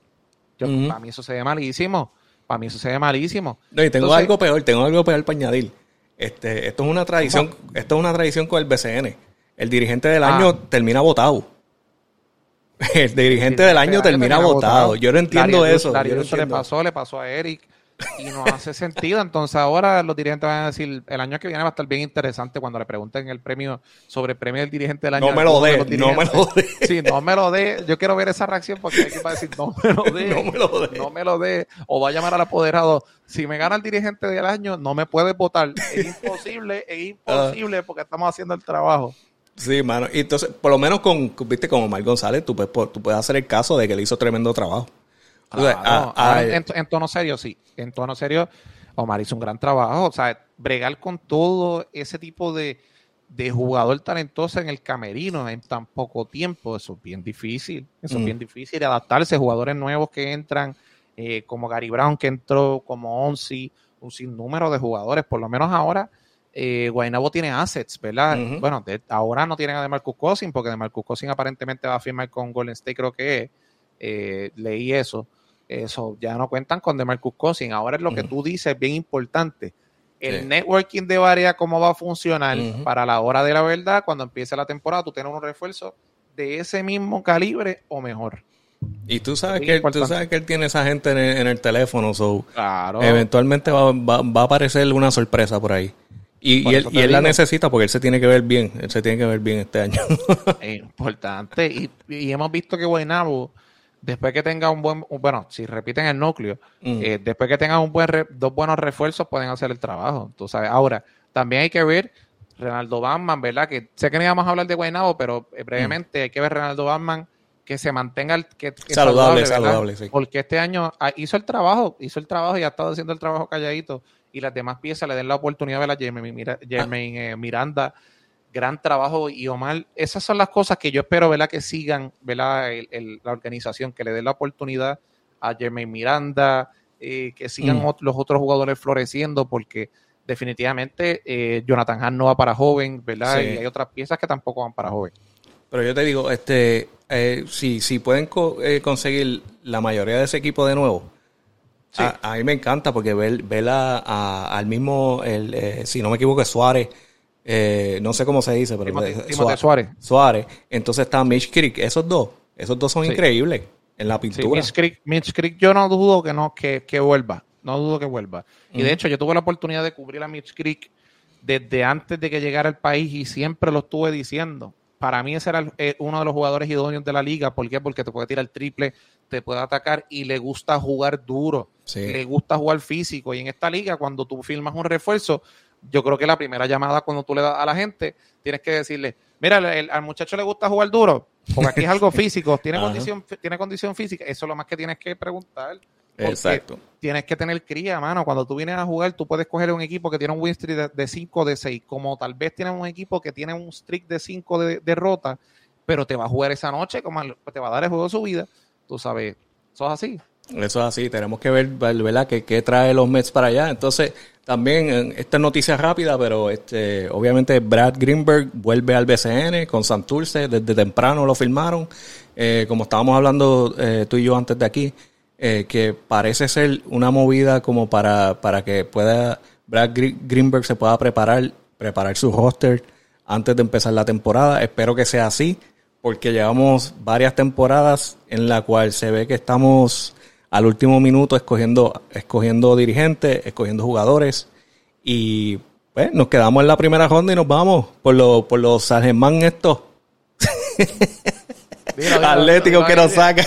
Yo, Para mí eso se ve malísimo. Para mí eso se ve malísimo. No, y tengo algo peor, tengo algo peor para añadir. Este, esto es una tradición, esto es una tradición con el BCN. El dirigente del año ah. termina votado. [LAUGHS] El dirigente del año termina votado. Yo no entiendo eso. le pasó, le pasó a Eric y no hace sentido. Entonces ahora los dirigentes van a decir, el año que viene va a estar bien interesante cuando le pregunten el premio sobre el premio del dirigente del año. No me lo dé, no me lo dé. Sí, no me lo dé. Yo quiero ver esa reacción porque hay va a decir, no me lo [LAUGHS] dé. no me lo dé. No me lo dé. O va a llamar al apoderado. Si me gana el dirigente del año, no me puedes votar. Es [LAUGHS] imposible, es imposible porque estamos haciendo el trabajo. Sí, mano. Y entonces, por lo menos con, viste, como Omar González, tú puedes, tú puedes hacer el caso de que le hizo tremendo trabajo. En, tono serio, sí. En tono serio, Omar hizo un gran trabajo. O sea, bregar con todo ese tipo de, jugador talentoso en el camerino en tan poco tiempo, eso es bien difícil. Eso es mm. bien difícil. Adaptarse, jugadores nuevos que entran, eh, como Gary Brown que entró, como Onsi, un sinnúmero de jugadores. Por lo menos ahora eh, Guaynabo tiene assets, ¿verdad? Bueno, ahora no tienen a DeMarcus Cousins porque DeMarcus Cousins aparentemente va a firmar con Golden State, creo que eh, leí eso. Eso, ya no cuentan con DeMarcus Cousins. Ahora es lo que tú dices, bien importante. El networking de varias, cómo va a funcionar para la hora de la verdad, cuando empiece la temporada, tú tienes un refuerzo de ese mismo calibre o mejor. Y tú sabes, que, tú sabes que él tiene esa gente en el, teléfono, so eventualmente va, va, a aparecer una sorpresa por ahí. Y, él, y él la necesita porque él se tiene que ver bien, él se tiene que ver bien este año. [LAUGHS] es importante. Y, y, hemos visto que Guaynabo, después que tenga un buen, bueno, si repiten el núcleo, mm. eh, después que tenga un buen dos buenos refuerzos, pueden hacer el trabajo. Tú sabes, ahora, también hay que ver Renaldo Batman, ¿verdad? Que sé que no íbamos a hablar de Guaynabo, pero eh, brevemente hay que ver Renaldo Batman que se mantenga el, que, saludable, saludable, sí. Porque este año ah, hizo el trabajo, hizo el trabajo y ha estado haciendo el trabajo calladito y las demás piezas le den la oportunidad a la Jermaine, eh, Miranda. Gran trabajo y Omar, esas son las cosas que yo espero ¿verdad? que sigan ¿verdad? la organización, que le den la oportunidad a Jermaine Miranda, eh, que sigan mm. los otros jugadores floreciendo, porque definitivamente eh, Jonathan Hahn no va para joven, ¿verdad? Y hay otras piezas que tampoco van para joven. Pero yo te digo, este, si, si pueden conseguir la mayoría de ese equipo de nuevo, a, mí me encanta porque ver, ver al mismo, el, eh, si no me equivoco, Suárez. Eh, no sé cómo se dice, pero Suárez, Suárez. Entonces está Mitch Creek. Esos dos, esos dos son increíbles en la pintura. Mitch, Creek, yo no dudo que no que, que vuelva. No dudo que vuelva. Y de hecho, yo tuve la oportunidad de cubrir a Mitch Creek desde antes de que llegara al país y siempre lo estuve diciendo. Para mí ese era eh, uno de los jugadores idóneos de la liga. ¿Por qué? Porque te puede tirar triple, te puede atacar y le gusta jugar duro. Le gusta jugar físico. Y en esta liga, cuando tú firmas un refuerzo, yo creo que la primera llamada cuando tú le das a la gente, tienes que decirle, mira, al muchacho le gusta jugar duro, porque aquí es algo [LAUGHS] físico, tiene condición, tiene condición física, eso es lo más que tienes que preguntar. Exacto. Tienes que tener cría, mano. Cuando tú vienes a jugar, tú puedes coger un equipo que tiene un win streak de 5 de 6, como tal vez tienes un equipo que tiene un streak de 5 de derrota, pero te va a jugar esa noche, como te va a dar el juego de su vida. Tú sabes, eso es así. Eso es así, tenemos que ver, ¿verdad?, qué, trae los Mets para allá. Entonces, también, esta noticia rápida, pero este, obviamente Brad Greenberg vuelve al BCN con Santurce, desde temprano lo firmaron. Eh, como estábamos hablando eh, tú y yo antes de aquí, eh, que parece ser una movida como para, para que pueda Brad Greenberg se pueda preparar, preparar su roster antes de empezar la temporada. Espero que sea así, porque llevamos varias temporadas en la cual se ve que estamos al último minuto escogiendo, escogiendo dirigentes, escogiendo jugadores y pues nos quedamos en la primera ronda y nos vamos por, lo, por los San Germán estos. [LAUGHS] Atléticos que nos sacan.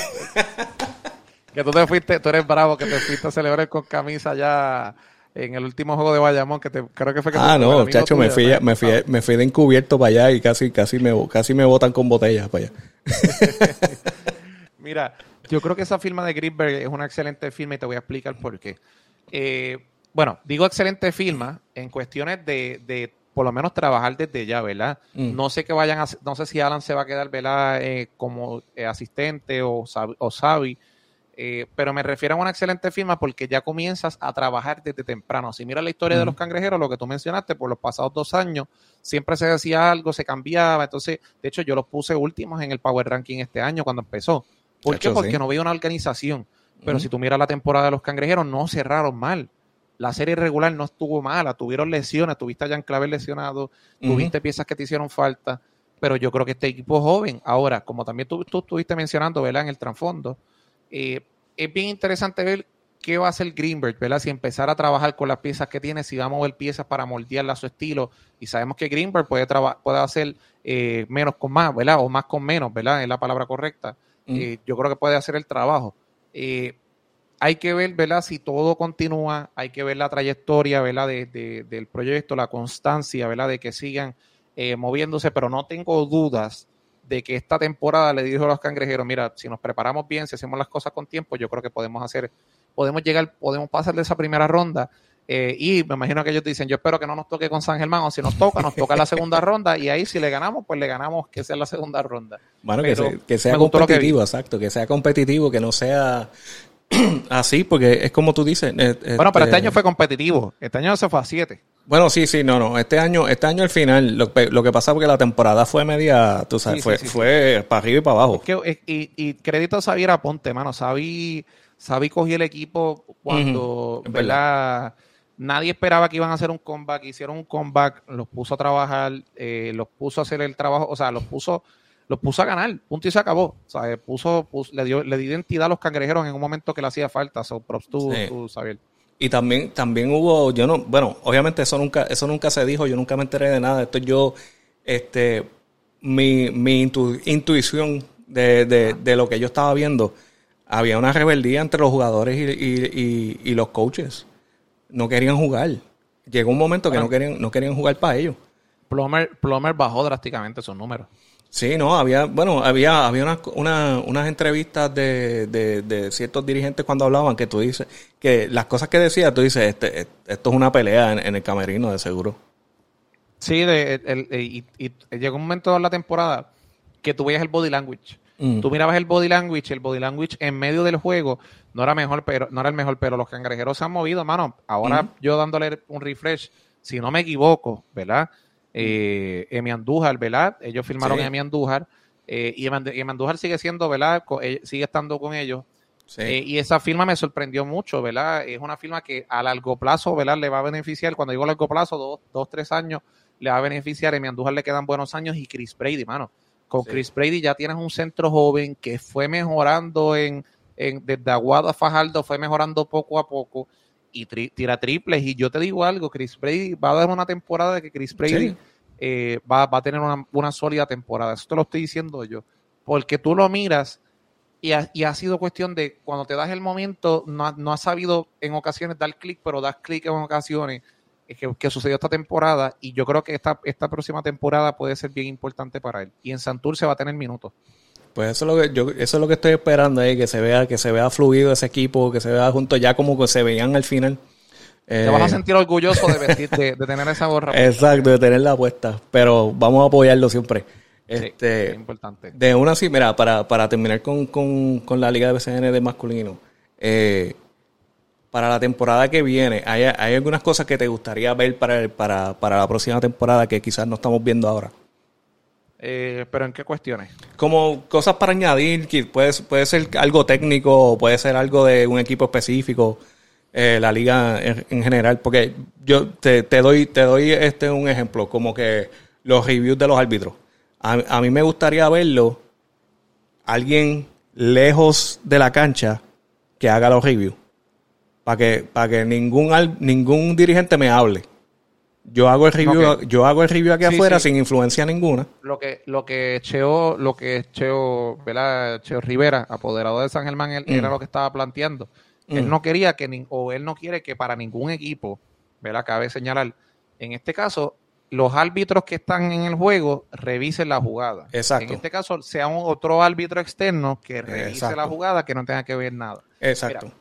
que tú te fuiste, tú eres bravo, que te fuiste a celebrar con camisa ya en el último juego de Bayamón, que te, creo que fue que Ah, no, chacho, me fui, me, fui, me fui de encubierto para allá y casi, casi me, casi me botan con botellas para allá. [LAUGHS] Mira, yo creo que esa firma de Greenberg es una excelente firma y te voy a explicar por qué. Eh, bueno, digo excelente firma en cuestiones de, de, por lo menos trabajar desde ya, ¿verdad? Mm. No sé que vayan a, no sé si Alan se va a quedar, ¿verdad? Eh, como eh, asistente o, o Savi. Eh, pero me refiero a una excelente firma porque ya comienzas a trabajar desde temprano. Si mira la historia de los cangrejeros, lo que tú mencionaste, por los pasados dos años, siempre se decía algo, se cambiaba. Entonces, de hecho, yo los puse últimos en el Power Ranking este año cuando empezó. ¿Por qué? Porque no había una organización. Pero si tú miras la temporada de los cangrejeros, no cerraron mal. La serie regular no estuvo mala, tuvieron lesiones, tuviste a Jan Claver lesionado, tuviste piezas que te hicieron falta, pero yo creo que este equipo joven, ahora, como también tú, tú estuviste mencionando, ¿verdad? En el trasfondo, eh, es bien interesante ver qué va a hacer Greenberg, ¿verdad? Si empezar a trabajar con las piezas que tiene, si va a mover piezas para moldearla a su estilo, y sabemos que Greenberg puede, puede hacer eh, menos con más, ¿verdad? O más con menos, ¿verdad? Es la palabra correcta. Eh, yo creo que puede hacer el trabajo. Eh, hay que ver, ¿verdad? Si todo continúa, hay que ver la trayectoria, ¿verdad? De, del proyecto, la constancia, ¿verdad? De que sigan eh, moviéndose, pero no tengo dudas de que esta temporada le dijo a los cangrejeros, mira, si nos preparamos bien, si hacemos las cosas con tiempo, yo creo que podemos hacer, podemos llegar, podemos pasar de esa primera ronda. Eh, y me imagino que ellos dicen, yo espero que no nos toque con San Germán, o si nos toca, nos toca la segunda ronda, y ahí si le ganamos, pues le ganamos que sea la segunda ronda. Bueno, que, sea competitivo, exacto, que sea competitivo, que no sea [CLEARS THROAT] así, porque es como tú dices. Eh, bueno, pero este, este año fue competitivo, este año se fue a 7. Bueno, sí, sí, no, no. Este año, este año al final, lo, lo que pasa porque la temporada fue media, tú sabes, fue, fue para arriba y para abajo. y, y, crédito a Xavier Aponte, mano. Xavi, Xavi cogió el equipo cuando, ¿verdad? Nadie esperaba que iban a hacer un comeback, hicieron un comeback, los puso a trabajar, eh, los puso a hacer el trabajo, o sea, los puso, los puso a ganar, punto y se acabó. O sea, puso, le dio, le dio identidad a los cangrejeros en un momento que le hacía falta. So, props tú, tú Xavier. Y también, también hubo, yo no, bueno, obviamente eso nunca, eso nunca se dijo, yo nunca me enteré de nada. Esto yo, este, mi, mi intuición de, de, de, lo que yo estaba viendo, había una rebeldía entre los jugadores y, y, los coaches. No querían jugar. Llegó un momento que no querían, no querían jugar para ellos. Plummer, Plummer bajó drásticamente sus números. Sí, no, había, bueno, había, había unas, una, unas entrevistas de, de, ciertos dirigentes cuando hablaban que tú dices, que las cosas que decía, tú dices, este, esto es una pelea en, el camerino, de seguro. Sí, de, el, y, y, llegó un momento de la temporada que tú veías el body language. Mm. Tú mirabas el body language, el body language en medio del juego no era mejor, pero no era el mejor, pero los cangrejeros se han movido, mano. Ahora mm. yo dándole un refresh, si no me equivoco, ¿verdad? eh, Emi Andújar, ¿verdad? Ellos firmaron Emi Andújar eh, y Emi Andújar sigue siendo, ¿verdad? Eh, sigue estando con ellos. Eh, y esa firma me sorprendió mucho, ¿verdad? Es una firma que a largo plazo, ¿verdad? Le va a beneficiar, cuando digo largo plazo, dos, dos tres años, le va a beneficiar. A Emi Andújar le quedan buenos años y Chris Brady, mano. Con Chris Brady ya tienes un centro joven que fue mejorando en, en desde Aguado a Fajardo, fue mejorando poco a poco y tira triples. Y yo te digo algo, Chris Brady va a dar una temporada de que Chris Brady eh, va, a tener una, sólida temporada. Eso te lo estoy diciendo yo. Porque tú lo miras y ha, sido cuestión de cuando te das el momento, no, no has sabido en ocasiones dar clic, pero das clic en ocasiones. Que, que, sucedió esta temporada y yo creo que esta, esta próxima temporada puede ser bien importante para él. Y en Santur se va a tener minutos. Pues eso es lo que yo, eso es lo que estoy esperando ahí, que se vea, que se vea fluido ese equipo, que se vea junto ya como que se veían al final. Te vas a eh, sentir orgulloso de, vestir, de, tener esa gorra. [LAUGHS] Exacto, de tenerla puesta. Pero vamos a apoyarlo siempre. Este, es importante. De una sí, mira, para, para terminar con, con, con, la Liga de BCN de masculino, eh, para la temporada que viene, ¿hay, ¿hay, algunas cosas que te gustaría ver para, para, para la próxima temporada que quizás no estamos viendo ahora? Eh, ¿Pero en qué cuestiones? Como cosas para añadir, que puede, puede ser algo técnico, o puede ser algo de un equipo específico, eh, la liga en, general. Porque yo te, doy, te doy este un ejemplo, como que los reviews de los árbitros. A, mí me gustaría verlo, alguien lejos de la cancha que haga los reviews. Para que, para que ningún, ningún dirigente me hable yo hago el review, yo hago el review aquí afuera sin influencia ninguna. Lo que, lo que Cheo, lo que Cheo, ¿verdad? Cheo Rivera, apoderado de San Germán, él, era mm. lo que estaba planteando. Él mm. no quería que, o él no quiere que para ningún equipo, ¿verdad? Cabe señalar, en este caso, los árbitros que están en el juego revisen la jugada. Exacto. En este caso, sea un otro árbitro externo que revise la jugada que no tenga que ver nada. Exacto.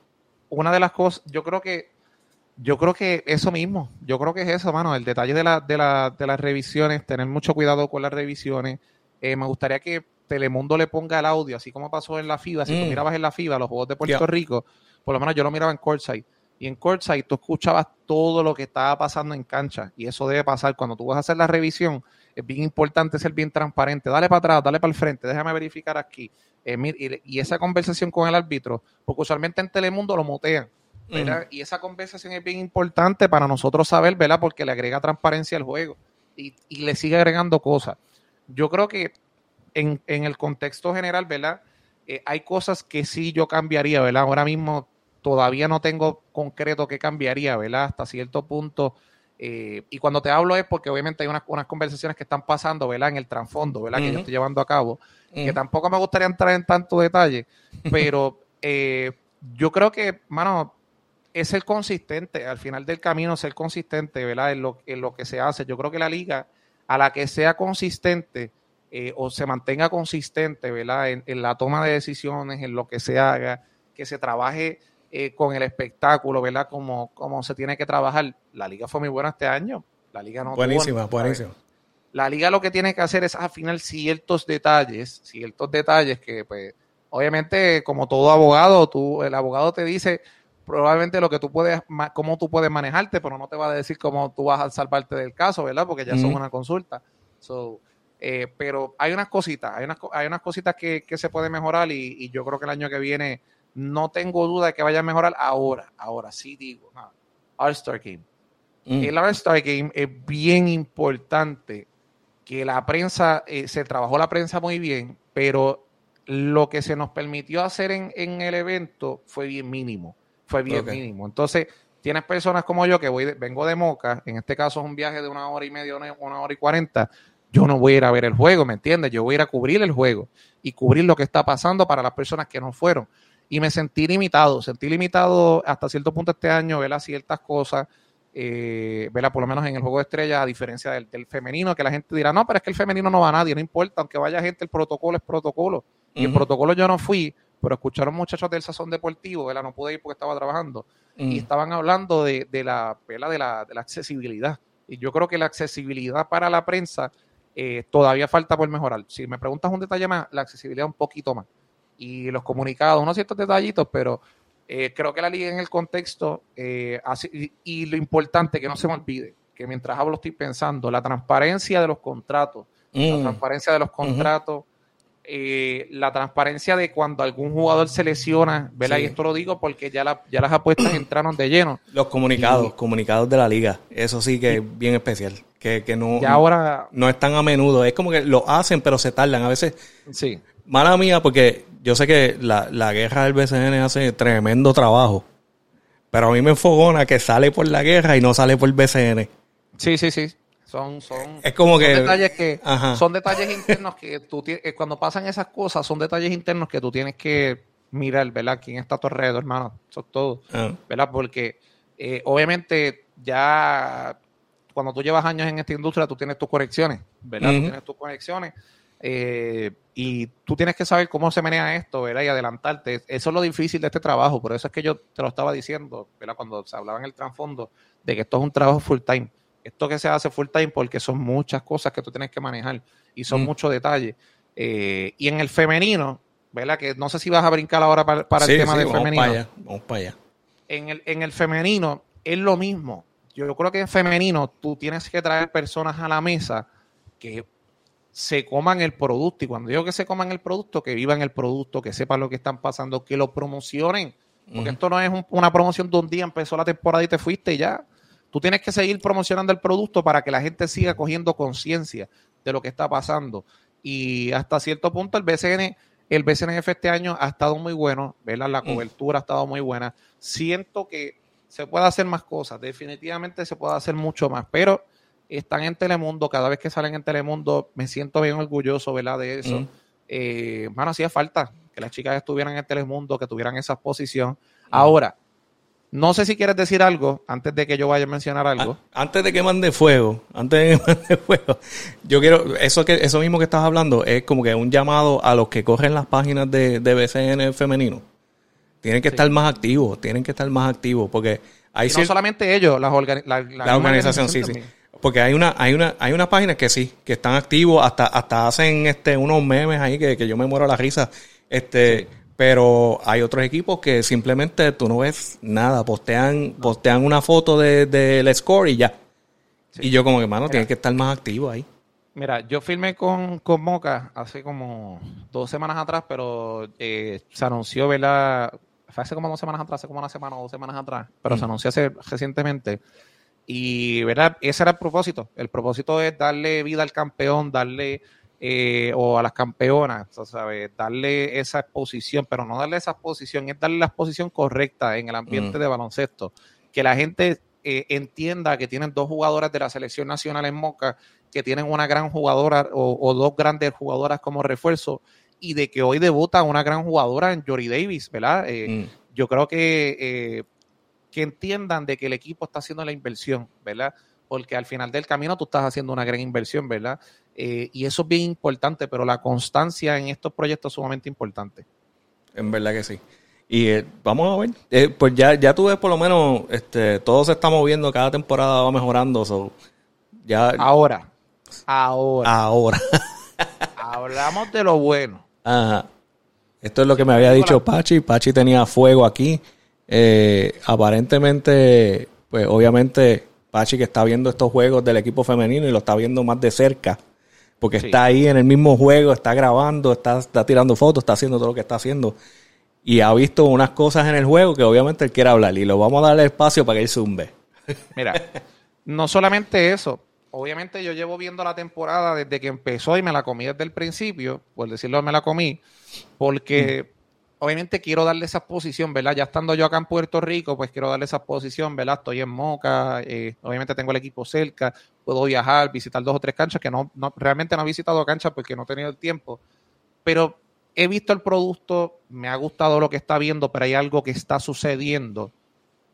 Una de las cosas, yo creo que yo creo que eso mismo, yo creo que es eso, mano, el detalle de, la, de, la, de las revisiones, tener mucho cuidado con las revisiones. Eh, me gustaría que Telemundo le ponga el audio, así como pasó en la FIBA, si tú mm. mirabas en la FIBA los Juegos de Puerto Rico, por lo menos yo lo miraba en Courtside, y en Courtside tú escuchabas todo lo que estaba pasando en cancha, y eso debe pasar cuando tú vas a hacer la revisión, es bien importante ser bien transparente, dale para atrás, dale para el frente, déjame verificar aquí, eh, y, esa conversación con el árbitro, porque usualmente en Telemundo lo mutean, y esa conversación es bien importante para nosotros saber, ¿verdad? Porque le agrega transparencia al juego y, le sigue agregando cosas. Yo creo que en, el contexto general, ¿verdad? Eh, hay cosas que sí yo cambiaría, ¿verdad? Ahora mismo todavía no tengo concreto qué cambiaría, ¿verdad? Hasta cierto punto. Eh, y cuando te hablo es porque obviamente hay unas, unas, conversaciones que están pasando, ¿verdad? En el trasfondo, ¿verdad? Que yo estoy llevando a cabo. Que tampoco me gustaría entrar en tanto detalle, [LAUGHS] pero eh, yo creo que, mano, es ser consistente, al final del camino ser consistente, ¿verdad? En lo, en lo que se hace. Yo creo que la liga, a la que sea consistente eh, o se mantenga consistente, ¿verdad? En, la toma de decisiones, en lo que se haga, que se trabaje eh, con el espectáculo, ¿verdad? Como, como se tiene que trabajar. La liga fue muy buena este año. La liga no Buenísima, buenísima. La liga lo que tiene que hacer es afinar ciertos detalles, ciertos detalles que, pues, obviamente, como todo abogado, tú, el abogado te dice, probablemente lo que tú puedes, cómo tú puedes manejarte, pero no te va a decir cómo tú vas a salvarte del caso, ¿verdad? Porque ya son una consulta. Eh, pero hay unas cositas, hay unas, hay unas cositas que, se pueden mejorar y, yo creo que el año que viene no tengo duda de que vaya a mejorar ahora, ahora sí digo, All-Star Game. Mm. El All-Star Game es bien importante que la prensa, eh, se trabajó la prensa muy bien, pero lo que se nos permitió hacer en, en el evento fue bien mínimo fue bien mínimo. Entonces, tienes personas como yo que voy vengo de Moca, en este caso es un viaje de una hora y media, una, hora y cuarenta, yo no voy a ir a ver el juego, ¿me entiendes? Yo voy a ir a cubrir el juego y cubrir lo que está pasando para las personas que no fueron. Y me sentí limitado, sentí limitado hasta cierto punto este año, ver ciertas cosas, eh, por lo menos en el juego de estrella, a diferencia del, femenino, que la gente dirá, no, pero es que el femenino no va a nadie, no importa, aunque vaya gente, el protocolo es protocolo. Y el protocolo yo no fui, pero escucharon muchachos del sazón deportivo, ¿verdad? No pude ir porque estaba trabajando, y estaban hablando de, la, De, la, de la accesibilidad. Y yo creo que la accesibilidad para la prensa eh, todavía falta por mejorar. Si me preguntas un detalle más, la accesibilidad un poquito más. Y los comunicados, unos ciertos detallitos, pero eh, creo que la liga en el contexto, eh, y, lo importante que no se me olvide, que mientras hablo estoy pensando, la transparencia de los contratos, la mm. transparencia de los contratos, eh, la transparencia de cuando algún jugador se lesiona, ¿verdad? Y esto lo digo porque ya, ya las apuestas [CLEARS THROAT] entraron de lleno. Los comunicados, comunicados de la liga, eso sí que es bien especial, que, que no, ahora, no es tan a menudo, es como que lo hacen pero se tardan, a veces. Sí. Mala mía porque yo sé que la, la guerra del BCN hace tremendo trabajo, pero a mí me enfogona que sale por la guerra y no sale por el BCN. Sí, sí, sí. Son, son, es como que, detalles que son detalles internos que tú eh, cuando pasan esas cosas, son detalles internos que tú tienes que mirar, ¿verdad? ¿Quién está a tu alrededor, hermano? Eso es todo, ah. ¿verdad? Porque eh, obviamente ya cuando tú llevas años en esta industria, tú tienes tus conexiones, ¿verdad? Tú tienes tus conexiones eh, y tú tienes que saber cómo se menea esto, ¿verdad? Y adelantarte. Eso es lo difícil de este trabajo, por eso es que yo te lo estaba diciendo, ¿verdad? Cuando se hablaba en el trasfondo de que esto es un trabajo full time esto que se hace full time porque son muchas cosas que tú tienes que manejar y son mm. muchos detalles. Eh, y en el femenino, ¿verdad? Que no sé si vas a brincar ahora para, el tema del femenino. Para allá, vamos para allá. En el, en el femenino es lo mismo. Yo creo que en femenino tú tienes que traer personas a la mesa que se coman el producto. Y cuando digo que se coman el producto, que vivan el producto, que sepan lo que están pasando, que lo promocionen. Porque esto no es una promoción de un día, empezó la temporada y te fuiste y ya. Tú tienes que seguir promocionando el producto para que la gente siga cogiendo conciencia de lo que está pasando. Y hasta cierto punto el BCN, el BCNF este año ha estado muy bueno, ¿verdad? La mm. cobertura ha estado muy buena. Siento que se puede hacer más cosas, definitivamente se puede hacer mucho más, pero están en Telemundo, cada vez que salen en Telemundo me siento bien orgulloso, ¿verdad? De eso. Mm. Eh, hacía falta que las chicas estuvieran en Telemundo, que tuvieran esa exposición. Mm. Ahora, no sé si quieres decir algo antes de que yo vaya a mencionar algo. Antes de que mande fuego, antes de que [LAUGHS] mande fuego, yo quiero, eso que eso mismo que estás hablando es como que un llamado a los que corren las páginas de, de BCN femenino. Tienen que estar más activos, tienen que estar más activos, porque hay no solamente ellos, la, organización, sí, sí. Porque hay una, hay una, hay unas páginas que sí, que están activos, hasta, hasta hacen este unos memes ahí que, que yo me muero la risa. Este, pero hay otros equipos que simplemente tú no ves nada, postean, postean una foto del de, score y ya. Y yo como que, mano, tiene que estar más activo ahí. Mira, yo filmé con, con Moca hace como dos semanas atrás, pero eh, se anunció, ¿verdad? Fue hace como dos semanas atrás, hace como una semana o dos semanas atrás, pero se anunció hace, recientemente y, ¿verdad? Ese era el propósito. El propósito es darle vida al campeón, darle, eh, o a las campeonas, ¿sabes? Darle esa exposición, pero no darle esa exposición, es darle la exposición correcta en el ambiente mm. de baloncesto. Que la gente eh, entienda que tienen dos jugadoras de la selección nacional en Moca, que tienen una gran jugadora o, dos grandes jugadoras como refuerzo, y de que hoy debuta una gran jugadora en Jory Davis, ¿verdad? Eh, mm. Yo creo que que entiendan de que el equipo está haciendo la inversión, ¿verdad? Porque al final del camino tú estás haciendo una gran inversión, ¿verdad? Eh, y eso es bien importante, pero la constancia en estos proyectos es sumamente importante. En verdad que sí. Y eh, vamos a ver, eh, pues ya, ya tú ves por lo menos, este, todo se está moviendo, cada temporada va mejorando. ya... Ahora, ahora. Ahora. [LAUGHS] Hablamos de lo bueno. Ajá. Esto es lo que me había dicho Pachi. Pachi tenía fuego aquí. Eh, aparentemente, pues obviamente Pachi que está viendo estos juegos del equipo femenino y lo está viendo más de cerca, porque está ahí en el mismo juego, está grabando, está, está tirando fotos, está haciendo todo lo que está haciendo. Y ha visto unas cosas en el juego que obviamente él quiere hablar y lo vamos a darle espacio para que él zumbe. Mira, no solamente eso, obviamente yo llevo viendo la temporada desde que empezó y me la comí desde el principio, por decirlo, me la comí, porque obviamente quiero darle esa posición, ¿verdad? Ya estando yo acá en Puerto Rico, pues quiero darle esa posición, ¿verdad? Estoy en Moca, eh, obviamente tengo el equipo cerca, puedo viajar, visitar dos o tres canchas, que no, realmente no he visitado canchas porque no he tenido el tiempo, pero he visto el producto, me ha gustado lo que está viendo, pero hay algo que está sucediendo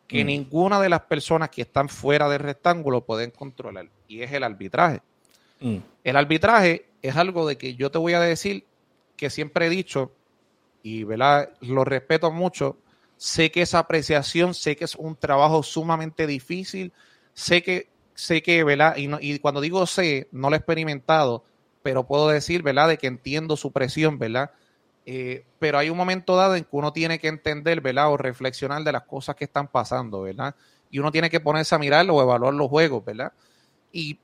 que mm. ninguna de las personas que están fuera del rectángulo pueden controlar, y es el arbitraje. Mm. El arbitraje es algo de que yo te voy a decir que siempre he dicho, y ¿verdad? lo respeto mucho. Sé que esa apreciación, sé que es un trabajo sumamente difícil, sé que, sé que, ¿verdad? Y, y cuando digo sé, no lo he experimentado, pero puedo decir, ¿verdad? De que entiendo su presión, ¿verdad? Eh, pero hay un momento dado en que uno tiene que entender, ¿verdad? O reflexionar de las cosas que están pasando, ¿verdad? Y uno tiene que ponerse a mirarlo o evaluar los juegos, ¿verdad? Y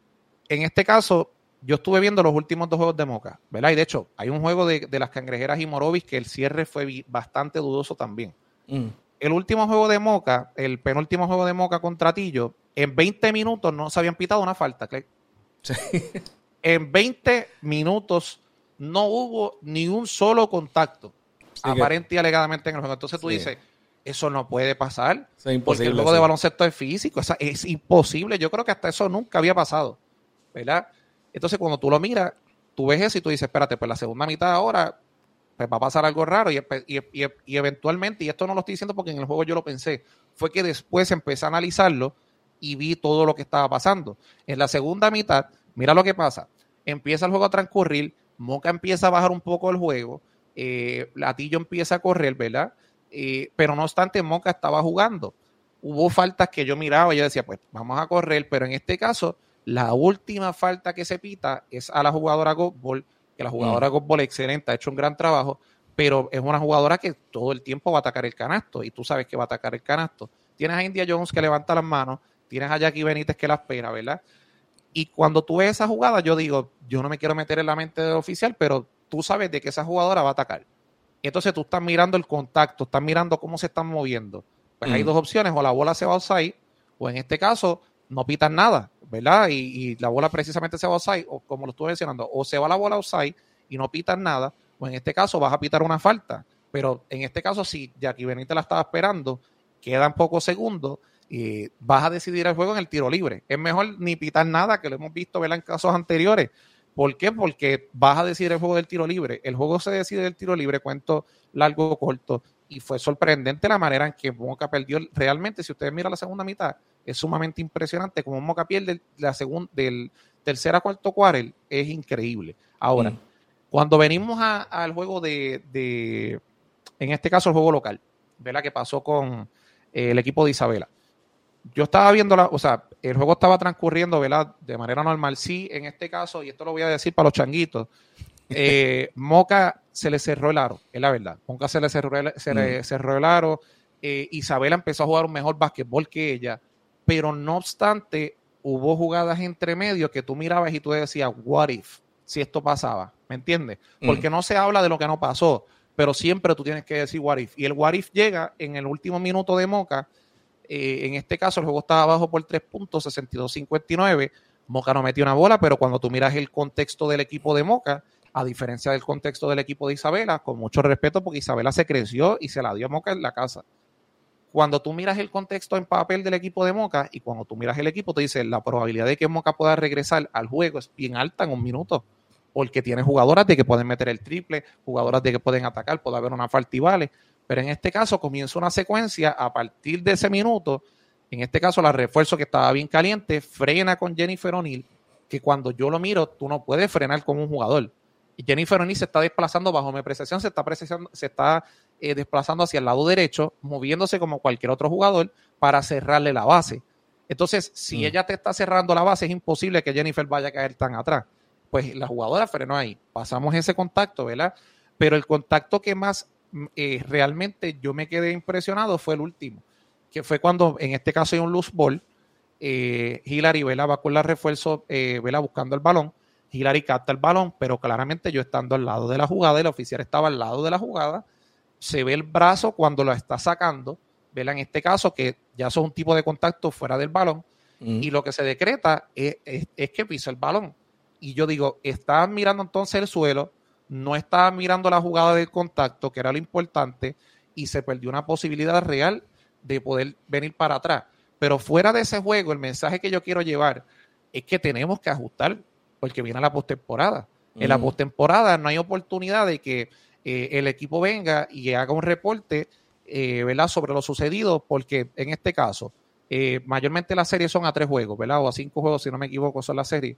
en este caso, yo estuve viendo los últimos dos juegos de Moca, ¿verdad? Y de hecho, hay un juego de, las cangrejeras y Morovis que el cierre fue bastante dudoso también. Mm. El último juego de Moca, el penúltimo juego de Moca contra Tillo, en 20 minutos no se habían pitado una falta. Sí. [LAUGHS] En 20 minutos no hubo ni un solo contacto, aparente y alegadamente en el juego. Entonces tú dices, eso no puede pasar, porque el juego de baloncesto es físico, es imposible. Yo creo que hasta eso nunca había pasado, ¿verdad? Entonces, cuando tú lo miras, tú ves eso y tú dices, espérate, pues la segunda mitad ahora pues va a pasar algo raro y, eventualmente, y esto no lo estoy diciendo porque en el juego yo lo pensé, fue que después empecé a analizarlo y vi todo lo que estaba pasando. En la segunda mitad, mira lo que pasa. Empieza el juego a transcurrir, Moca empieza a bajar un poco el juego, eh, Latillo empieza a correr, ¿verdad? Eh, pero no obstante, Moca estaba jugando. Hubo faltas que yo miraba y yo decía, pues vamos a correr, pero en este caso la última falta que se pita es a la jugadora Goldball, que la jugadora mm. excelente, ha hecho un gran trabajo, pero es una jugadora que todo el tiempo va a atacar el canasto y tú sabes que va a atacar el canasto. Tienes a India Jones que levanta las manos, tienes a Jackie Benítez que la espera, ¿verdad? Y cuando tú ves esa jugada, yo digo, yo no me quiero meter en la mente del oficial, pero tú sabes de que esa jugadora va a atacar. Y entonces tú estás mirando el contacto, estás mirando cómo se están moviendo. Pues hay mm. dos opciones, o la bola se va a outside, o en este caso, no pitan nada. ¿Verdad? Y, la bola precisamente se va outside, o como lo estuve mencionando, o se va la bola outside y no pitan nada, o en este caso vas a pitar una falta. Pero en este caso, si Jackie Benítez la estaba esperando, quedan pocos segundos, y vas a decidir el juego en el tiro libre. Es mejor ni pitar nada, que lo hemos visto ¿verdad? en casos anteriores. ¿Por qué? Porque vas a decidir el juego del tiro libre. El juego se decide del tiro libre, cuento largo o corto. Y fue sorprendente la manera en que Boca perdió. Realmente, si ustedes miran la segunda mitad, es sumamente impresionante. Como Moca pierde la segunda, del tercer a cuarto cuarto, es increíble. Ahora, mm. cuando venimos al juego de, en este caso, el juego local, ¿verdad? Que pasó con eh, el equipo de Isabela. yo estaba viendo, la, o sea, el juego estaba transcurriendo, ¿verdad? De manera normal. Sí, en este caso, y esto lo voy a decir para los changuitos, [LAUGHS] eh, Moca se le cerró el aro, es la verdad. Moca se le cerró el, se le mm. cerró el aro. Eh, Isabela empezó a jugar un mejor básquetbol que ella, pero no obstante, hubo jugadas entre medio que tú mirabas y tú decías, what if, si esto pasaba, ¿me entiendes? Mm. Porque no se habla de lo que no pasó, pero siempre tú tienes que decir what if. Y el what if llega en el último minuto de Moca eh, en este caso, el juego estaba abajo por 3 puntos, 62-59. Moca no metió una bola, pero cuando tú miras el contexto del equipo de Moca, a diferencia del contexto del equipo de Isabela, con mucho respeto, porque Isabela se creció y se la dio a Moca en la casa. Cuando tú miras el contexto en papel del equipo de Moca y cuando tú miras el equipo, te dice la probabilidad de que Moca pueda regresar al juego es bien alta en un minuto, porque tiene jugadoras de que pueden meter el triple, jugadoras de que pueden atacar, puede haber una falta y vale. Pero en este caso comienza una secuencia a partir de ese minuto. En este caso, la refuerzo que estaba bien caliente frena con Jennifer O'Neill, que cuando yo lo miro, tú no puedes frenar como un jugador. Y Jennifer O'Neill se está desplazando bajo mi apreciación, se está, se está eh, desplazando hacia el lado derecho, moviéndose como cualquier otro jugador para cerrarle la base. Entonces, si mm. ella te está cerrando la base, es imposible que Jennifer vaya a caer tan atrás. Pues la jugadora frenó ahí. Pasamos ese contacto, ¿verdad? Pero el contacto que más eh, realmente yo me quedé impresionado fue el último, que fue cuando en este caso hay un loose ball, eh, Hillary Vela va con la refuerzo, eh, Vela buscando el balón, Hillary capta el balón, pero claramente yo estando al lado de la jugada, el oficial estaba al lado de la jugada, se ve el brazo cuando lo está sacando, Vela en este caso que ya son un tipo de contacto fuera del balón, y lo que se decreta es, es que pisa el balón. Y yo digo, está mirando entonces el suelo, no estaba mirando la jugada de contacto, que era lo importante, y se perdió una posibilidad real de poder venir para atrás. Pero fuera de ese juego, el mensaje que yo quiero llevar es que tenemos que ajustar porque viene la postemporada. En la postemporada no hay oportunidad de que eh, el equipo venga y haga un reporte eh, ¿verdad? sobre lo sucedido, porque en este caso, eh, mayormente las series son a tres juegos, ¿verdad? O a cinco juegos, si no me equivoco, son las series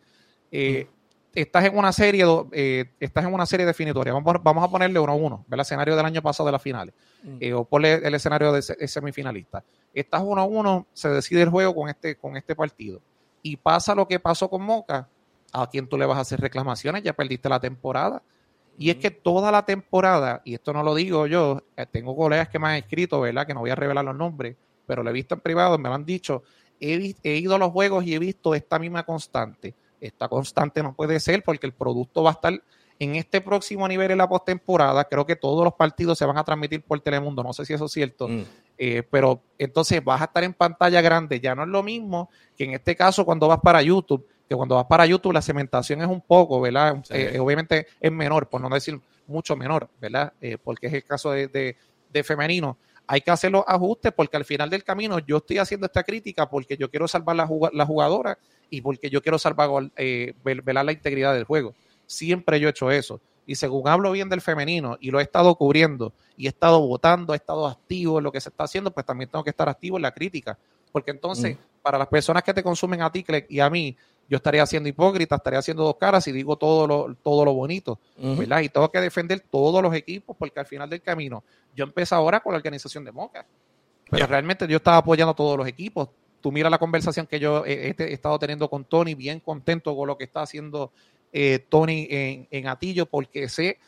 estás en una serie, eh, estás en una serie definitoria. Vamos, vamos a ponerle uno a uno, el escenario del año pasado de las finales, mm. eh, o ponle el escenario de, semifinalista. Estás uno a uno, se decide el juego con este, con este partido. Y pasa lo que pasó con Moca, a quien tú le vas a hacer reclamaciones, ya perdiste la temporada. Y es que toda la temporada, y esto no lo digo yo, eh, tengo colegas que me han escrito, ¿verdad? Que no voy a revelar los nombres, pero lo he visto en privado, me lo han dicho. He, he ido a los juegos y he visto esta misma constante esta constante no puede ser porque el producto va a estar en este próximo nivel en la postemporada. Creo que todos los partidos se van a transmitir por Telemundo, no sé si eso es cierto, mm. eh, pero entonces vas a estar en pantalla grande. Ya no es lo mismo que en este caso cuando vas para YouTube, que cuando vas para YouTube la segmentación es un poco, ¿verdad? Eh, obviamente es menor, por no decir mucho menor, ¿verdad? Eh, porque es el caso de, de femenino hay que hacer los ajustes porque al final del camino yo estoy haciendo esta crítica porque yo quiero salvar la, la jugadora y porque yo quiero salvar, eh, velar la integridad del juego. Siempre yo he hecho eso. Y según hablo bien del femenino y lo he estado cubriendo y he estado votando, he estado activo en lo que se está haciendo, pues también tengo que estar activo en la crítica. Porque entonces, mm. para las personas que te consumen a ti y a mí, yo estaría siendo hipócrita, estaría haciendo dos caras y digo todo lo, todo lo bonito, ¿verdad? Y tengo que defender todos los equipos porque al final del camino, yo empecé ahora con la organización de Moca, pero realmente yo estaba apoyando a todos los equipos. Tú mira la conversación que yo he, estado teniendo con Tony, bien contento con lo que está haciendo eh, Tony en, en Atillo, porque sé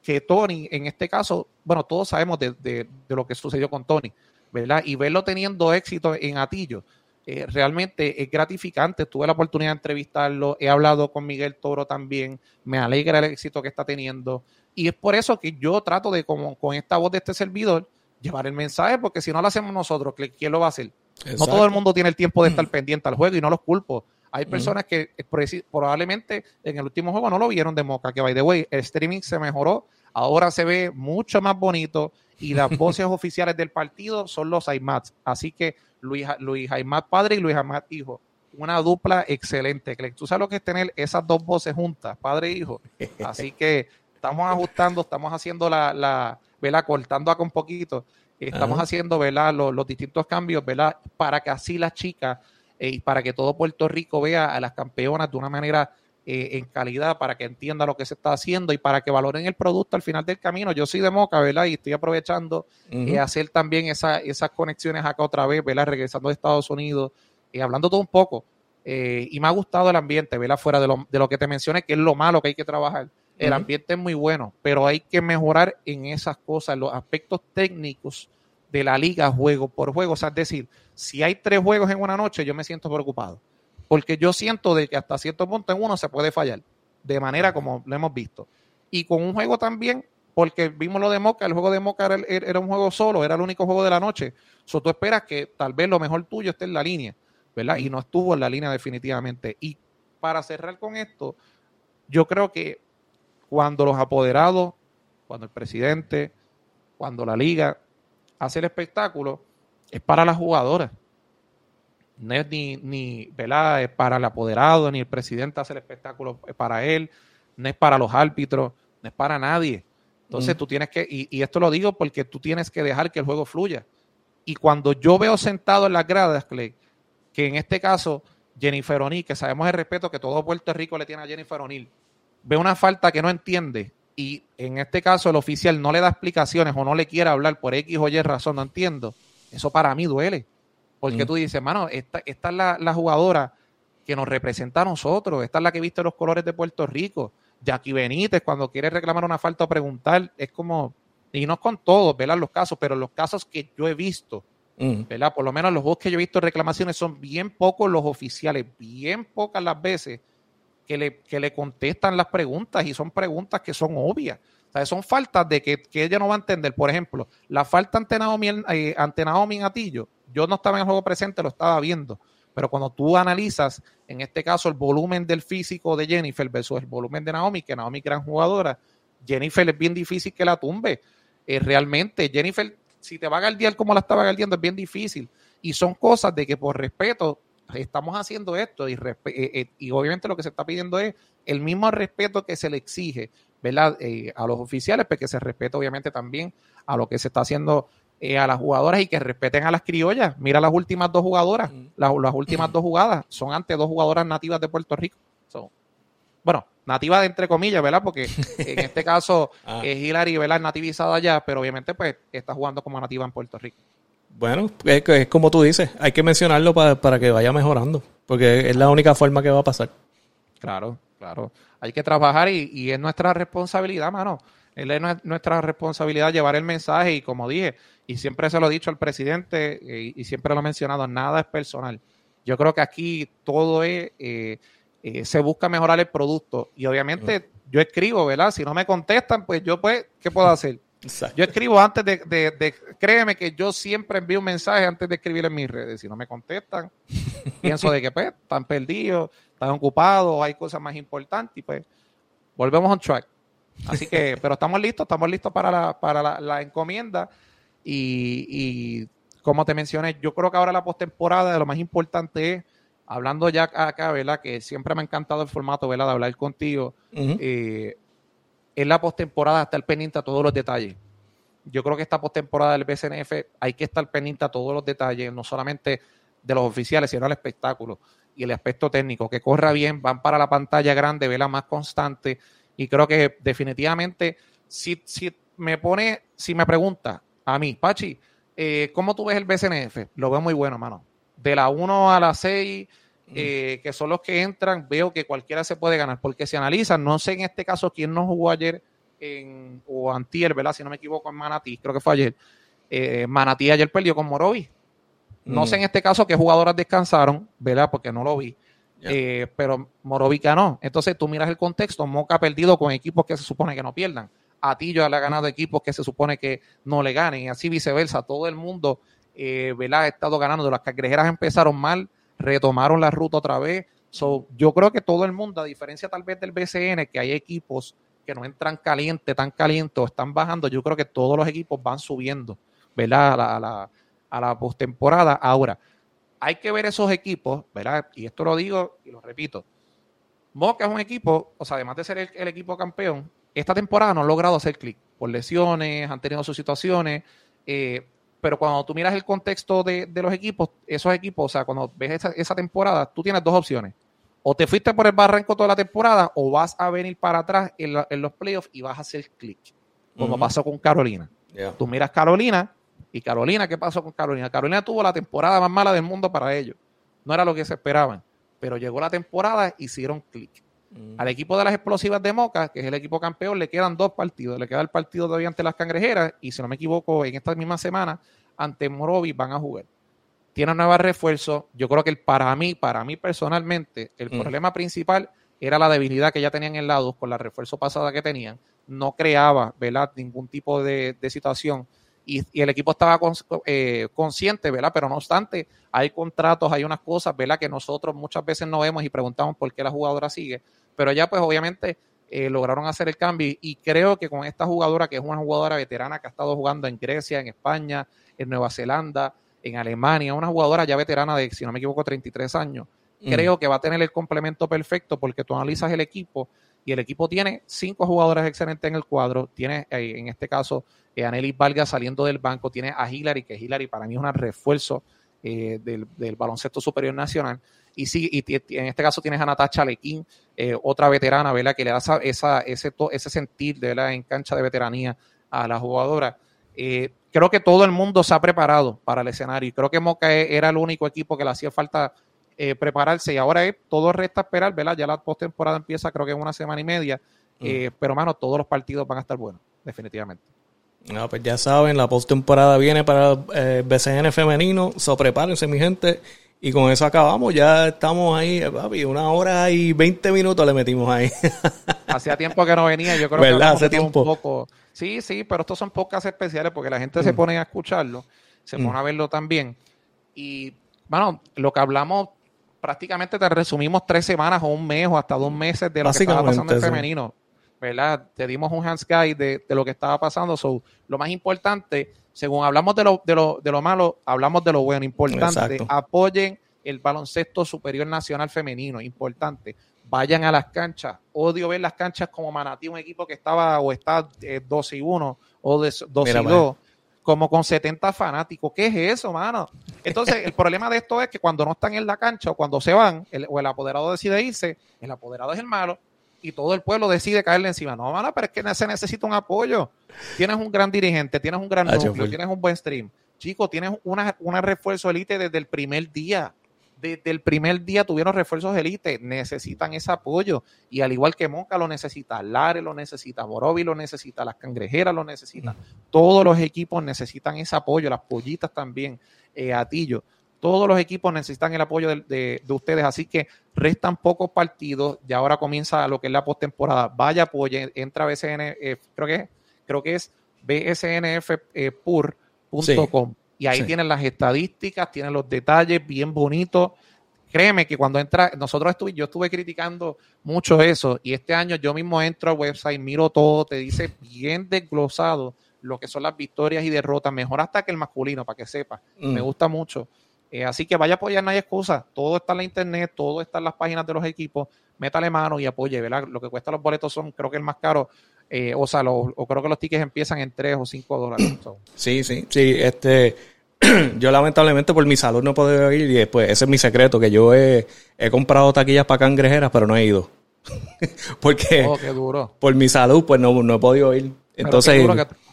que Tony, en este caso, bueno, todos sabemos de, de, de lo que sucedió con Tony, ¿verdad? Y verlo teniendo éxito en Atillo eh, realmente es gratificante. Tuve la oportunidad de entrevistarlo, he hablado con Miguel Toro también, me alegra el éxito que está teniendo. Y es por eso que yo trato de, como con esta voz de este servidor, llevar el mensaje, porque si no lo hacemos nosotros, ¿quién lo va a hacer? No todo el mundo tiene el tiempo de estar mm. pendiente al juego y no los culpo. Hay mm. personas que eh, probablemente en el último juego no lo vieron de moca, que by the way, el streaming se mejoró, ahora se ve mucho más bonito y las voces [LAUGHS] oficiales del partido son los IMATs. Así que Luis, Luis padre y Luis Jaimad hijo. Una dupla excelente. Tú sabes lo que es tener esas dos voces juntas, padre e hijo. Así [LAUGHS] que estamos ajustando, estamos haciendo la, la ¿verdad? Cortando acá un poquito. Estamos haciendo, ¿verdad? Los, los, distintos cambios, ¿verdad? Para que así las chicas eh, y para que todo Puerto Rico vea a las campeonas de una manera eh, en calidad para que entienda lo que se está haciendo y para que valoren el producto al final del camino. Yo soy de Moca, ¿verdad? Y estoy aprovechando uh hacer también esa, esas conexiones acá otra vez, ¿verdad? Regresando de Estados Unidos y hablando todo un poco. y me ha gustado el ambiente, ¿verdad? Fuera de lo, de lo que te mencioné, que es lo malo que hay que trabajar. El ambiente es muy bueno, pero hay que mejorar en esas cosas, los aspectos técnicos de la liga juego por juego. O sea, es decir, si hay tres juegos en una noche, yo me siento preocupado porque yo siento de que hasta cierto punto en uno se puede fallar, de manera como lo hemos visto. Y con un juego también, porque vimos lo de Moca, el juego de Moca era, un juego solo, era el único juego de la noche. So, tú esperas que tal vez lo mejor tuyo esté en la línea, ¿verdad? Y no estuvo en la línea definitivamente. Y para cerrar con esto, yo creo que cuando los apoderados, cuando el presidente, cuando la liga hace el espectáculo, es para las jugadoras no es ni, ni para el apoderado, ni el presidente hace el espectáculo para él, no es para los árbitros, no es para nadie. Entonces tú tienes que, y, esto lo digo porque tú tienes que dejar que el juego fluya. Y cuando yo veo sentado en las gradas, Clay, que en este caso Jennifer O'Neill, que sabemos el respeto que todo Puerto Rico le tiene a Jennifer O'Neill, ve una falta que no entiende y en este caso el oficial no le da explicaciones o no le quiere hablar por X o Y razón, no entiendo, eso para mí duele. Porque tú dices, mano, esta, esta es la, jugadora que nos representa a nosotros, esta es la que viste los colores de Puerto Rico. Jackie Benítez, cuando quiere reclamar una falta o preguntar, es como, y no con todos, ¿verdad? Los casos, pero los casos que yo he visto, ¿verdad? Por lo menos los dos que yo he visto reclamaciones son bien pocos los oficiales, bien pocas las veces que le, que le contestan las preguntas y son preguntas que son obvias. O sea, son faltas de que, ella no va a entender. Por ejemplo, la falta ante Naomi, eh, ante Naomi Atillo, yo no estaba en el juego presente, lo estaba viendo. Pero cuando tú analizas, en este caso, el volumen del físico de Jennifer versus el volumen de Naomi, que Naomi gran jugadora, Jennifer es bien difícil que la tumbe. Eh, realmente, Jennifer, si te va a galdear como la estaba galdeando, es bien difícil. Y son cosas de que por respeto estamos haciendo esto y, eh, eh, y obviamente lo que se está pidiendo es el mismo respeto que se le exige ¿verdad? a los oficiales, pero pues se respete obviamente también a lo que se está haciendo eh, a las jugadoras y que respeten a las criollas. Mira las últimas dos jugadoras, las, últimas dos jugadas son ante dos jugadoras nativas de Puerto Rico. bueno, nativas entre comillas, ¿verdad? Porque [LAUGHS] en este caso ah. es Hilary, ¿verdad? Nativizada allá, pero obviamente pues está jugando como nativa en Puerto Rico. Bueno, es, como tú dices, hay que mencionarlo para, que vaya mejorando, porque es la única forma que va a pasar. Claro, claro. Hay que trabajar y, y es nuestra responsabilidad, mano. Es nuestra responsabilidad llevar el mensaje y como dije, y siempre se lo he dicho al presidente eh, y siempre lo he mencionado, nada es personal. Yo creo que aquí todo es, eh, eh, se busca mejorar el producto y obviamente yo escribo, ¿verdad? Si no me contestan, pues yo pues, ¿qué puedo hacer? Yo escribo antes de, de, créeme que yo siempre envío un mensaje antes de escribir en mis redes. Si no me contestan, [LAUGHS] pienso de que pues están perdidos, están ocupados, hay cosas más importantes y pues volvemos on track. Así que, [LAUGHS] pero estamos listos, estamos listos para la, para la encomienda. Y, como te mencioné, yo creo que ahora la postemporada de lo más importante es, hablando ya acá, ¿verdad? Que siempre me ha encantado el formato, ¿verdad? De hablar contigo. Eh, es la postemporada estar pendiente a todos los detalles. Yo creo que esta postemporada del BCNF hay que estar pendiente a todos los detalles, no solamente de los oficiales, sino al espectáculo y el aspecto técnico, que corra bien, van para la pantalla grande, vela más constante. Y creo que definitivamente, si, si me pone, si me pregunta, a mí, Pachi, eh, ¿cómo tú ves el BCNF? Lo veo muy bueno, mano. De la 1 a la 6, eh, que son los que entran, veo que cualquiera se puede ganar. Porque si analizan, no sé en este caso quién no jugó ayer en, o antier, ¿verdad? Si no me equivoco, en Manatí, creo que fue ayer. Eh, Manatí ayer perdió con Morovi. No sé en este caso qué jugadoras descansaron, ¿verdad? Porque no lo vi. Eh, pero Morovi ganó. Entonces tú miras el contexto, Moca ha perdido con equipos que se supone que no pierdan. Atillo le ha ganado equipos que se supone que no le ganen, y así viceversa. Todo el mundo eh, ha estado ganando. Las cangrejeras empezaron mal, retomaron la ruta otra vez. yo creo que todo el mundo, a diferencia tal vez del BCN, que hay equipos que no entran caliente, tan calientes, o están bajando, yo creo que todos los equipos van subiendo, ¿verdad? A la, a la, a la postemporada. Ahora, hay que ver esos equipos, ¿verdad? Y esto lo digo y lo repito. Moca es un equipo, o sea, además de ser el equipo campeón, esta temporada no han logrado hacer clic por lesiones, han tenido sus situaciones, eh, pero cuando tú miras el contexto de, los equipos, esos equipos, o sea, cuando ves esa, temporada, tú tienes dos opciones. o te fuiste por el barranco toda la temporada o vas a venir para atrás en, los playoffs y vas a hacer clic, como pasó con Carolina. Tú miras Carolina y Carolina, ¿qué pasó con Carolina? Carolina tuvo la temporada más mala del mundo para ellos. No era lo que se esperaban, pero llegó la temporada, hicieron clic. Al equipo de las explosivas de Moca, que es el equipo campeón, le quedan dos partidos. Le queda el partido todavía ante las cangrejeras y si no me equivoco, en esta misma semana, ante Morovi van a jugar tiene nuevos refuerzos. Yo creo que el, para mí, para mí personalmente, el mm. problema principal era la debilidad que ya tenían en el lado con la refuerzo pasada que tenían. No creaba, ¿verdad? Ningún tipo de, situación. Y, el equipo estaba eh, consciente, ¿verdad? Pero no obstante, hay contratos, hay unas cosas, ¿verdad? Que nosotros muchas veces no vemos y preguntamos por qué la jugadora sigue. Pero ya, pues, obviamente, eh, lograron hacer el cambio. Y creo que con esta jugadora, que es una jugadora veterana que ha estado jugando en Grecia, en España, en Nueva Zelanda, en Alemania, una jugadora ya veterana de, si no me equivoco, 33 años. Mm. Creo que va a tener el complemento perfecto porque tú analizas el equipo y el equipo tiene cinco jugadores excelentes en el cuadro. Tiene, eh, en este caso, eh, Anelis Valga saliendo del banco. Tiene a Hillary, que Hillary para mí es un refuerzo eh, del, baloncesto superior nacional. Y sí, y en este caso tienes a Natacha Lequín, otra veterana, ¿verdad? Que le da esa, ese, ese sentir, de la en cancha de veteranía a la jugadora creo que todo el mundo se ha preparado para el escenario. Creo que Moca e, era el único equipo que le hacía falta eh, prepararse. Y ahora es, todo resta esperar, ¿verdad? Ya la postemporada empieza, creo que en una semana y media. Mm. Eh, pero, mano, todos los partidos van a estar buenos, definitivamente. No, pues ya saben, la postemporada viene para el eh, BCN femenino. So, prepárense, mi gente. Y con eso acabamos. Ya estamos ahí, papi. Una hora y 20 minutos le metimos ahí. [LAUGHS] Hacía tiempo que no venía. Yo creo ¿verdad? que hace tiempo. un poco Sí, sí, pero estos son podcasts especiales porque la gente se mm. pone a escucharlo, se mm. pone a verlo también. Y, bueno, lo que hablamos prácticamente te resumimos tres semanas o un mes o hasta dos meses de lo que estaba pasando en femenino. ¿Verdad? Te dimos un hands guide de, lo que estaba pasando. So, lo más importante, según hablamos de lo, de lo, de lo malo, hablamos de lo bueno. Importante, apoyen el baloncesto superior nacional femenino. Importante vayan a las canchas. Odio ver las canchas como Manatí, un equipo que estaba o está 12 eh, y 1 o de 12 y 2, como con 70 fanáticos. ¿Qué es eso, mano? Entonces, el problema de esto es que cuando no están en la cancha o cuando se van, o el apoderado decide irse, el apoderado es el malo y todo el pueblo decide caerle encima. No, mano, pero es que se necesita un apoyo. Tienes un gran dirigente, tienes un gran ah, núcleo, tienes un buen stream. Chico, tienes una, una refuerzo elite desde el primer día desde el primer día tuvieron refuerzos de élite, necesitan ese apoyo. Y al igual que Monca lo necesita, Lare lo necesita, Morovi lo necesita, las cangrejeras lo necesitan. Todos los equipos necesitan ese apoyo, las pollitas también, eh, Atillo. Todos los equipos necesitan el apoyo de, ustedes, así que restan pocos partidos y ahora comienza lo que es la postemporada. Vaya apoyo, entra a BSN, eh, creo que creo que es bsnfpur.com. Y ahí tienen las estadísticas, tienen los detalles bien bonitos. Créeme que cuando entra, nosotros estuve, yo estuve criticando mucho eso y este año yo mismo entro al website, miro todo, te dice bien desglosado lo que son las victorias y derrotas, mejor hasta que el masculino, para que sepa. Mm. Me gusta mucho. Eh, así que vaya a apoyar, no hay excusa. Todo está en la internet, todo está en las páginas de los equipos. Métale mano y apoye, ¿verdad? Lo que cuesta los boletos son, creo que el más caro, eh, o sea, o creo que los tickets empiezan en 3 o 5 dólares. Sí, sí, sí. Este, [CLEARS THROAT] yo lamentablemente por mi salud no puedo ir y después ese es mi secreto, que yo he, comprado taquillas para cangrejeras, pero no he ido. [LAUGHS] Porque oh, qué duro. por mi salud pues no, no he podido ir. Entonces,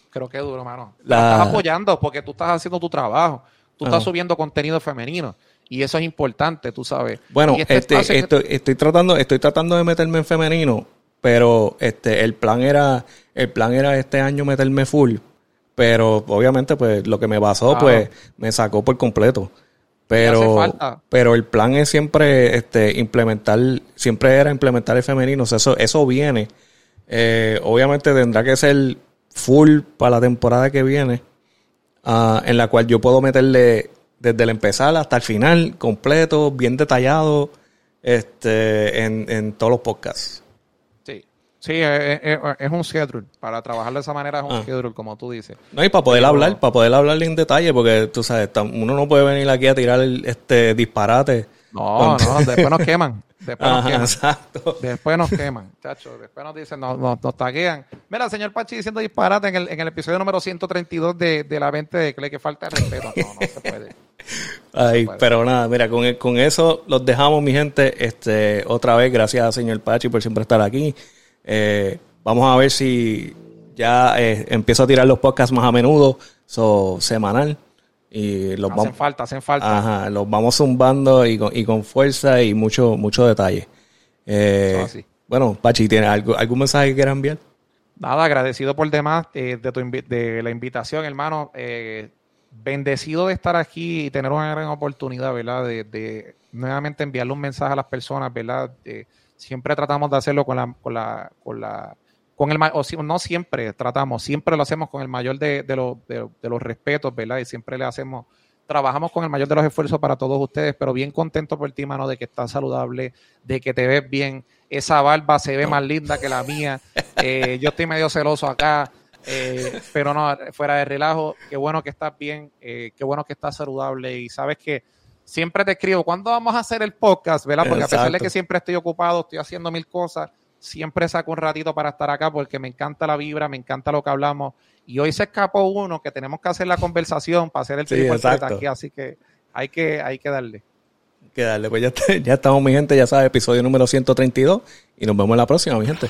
creo que duro, mano. Estás apoyando porque tú estás haciendo tu trabajo. Tú estás subiendo contenido femenino. Y eso es importante, tú sabes. Bueno, este, estoy, estoy, tratando, estoy tratando de meterme en femenino, pero este, el plan era, el plan era este año meterme full, pero obviamente pues lo que me pasó pues me sacó por completo. Pero, pero el plan es siempre este, implementar, siempre era implementar el femenino, eso, eso viene. Eh, obviamente tendrá que ser full para la temporada que viene, ah, en la cual yo puedo meterle desde el empezar hasta el final, completo, bien detallado, este, en, en todos los podcasts. Sí, es, un schedule. Para trabajar de esa manera es un ah. schedule, como tú dices. No, y para poder hablar, para poder hablarle en detalle, porque tú sabes, uno no puede venir aquí a tirar este disparate. No, no, después nos [LAUGHS] queman. Después nos queman. Exacto. Después nos queman, chacho. Después nos dicen, nos, nos, taguean. Mira, señor Pachi diciendo disparate en el, en el episodio número 132 de, de la venta de Clay, que falta de respeto. No, no se puede. Ay, pero nada, mira, con, con eso los dejamos, mi gente. Este, otra vez, gracias, señor Pachi, por siempre estar aquí. Eh, vamos a ver si ya eh, empiezo a tirar los podcasts más a menudo, so, semanal. Y los hacen falta, hacen falta. Ajá, los vamos zumbando y con, y con fuerza y mucho, mucho detalle. Eh, bueno, Pachi, ¿tienes algo, algún mensaje que quieras enviar? Nada, agradecido por demás eh, de, tu de la invitación, hermano. Eh, bendecido de estar aquí y tener una gran oportunidad, ¿verdad? De, nuevamente enviarle un mensaje a las personas, ¿verdad? siempre tratamos de hacerlo con la, con la, con la, con el o no siempre tratamos, siempre lo hacemos con el mayor de, de, de, los respetos, ¿verdad? Y siempre le hacemos, trabajamos con el mayor de los esfuerzos para todos ustedes, pero bien contento por ti, mano, de que estás saludable, de que te ves bien, esa barba se ve más linda que la mía, eh, yo estoy medio celoso acá, eh, pero no, fuera de relajo, qué bueno que estás bien, eh, qué bueno que estás saludable y sabes que siempre te escribo, ¿cuándo vamos a hacer el podcast? ¿verdad? Porque a pesar de que siempre estoy ocupado, estoy haciendo mil cosas, siempre saco un ratito para estar acá porque me encanta la vibra, me encanta lo que hablamos. Y hoy se escapó uno que tenemos que hacer la conversación para hacer el sí, aquí, así que hay que, hay que darle. Hay que darle, pues ya, ya estamos, mi gente, ya sabes, episodio número 132 y nos vemos en la próxima, mi gente.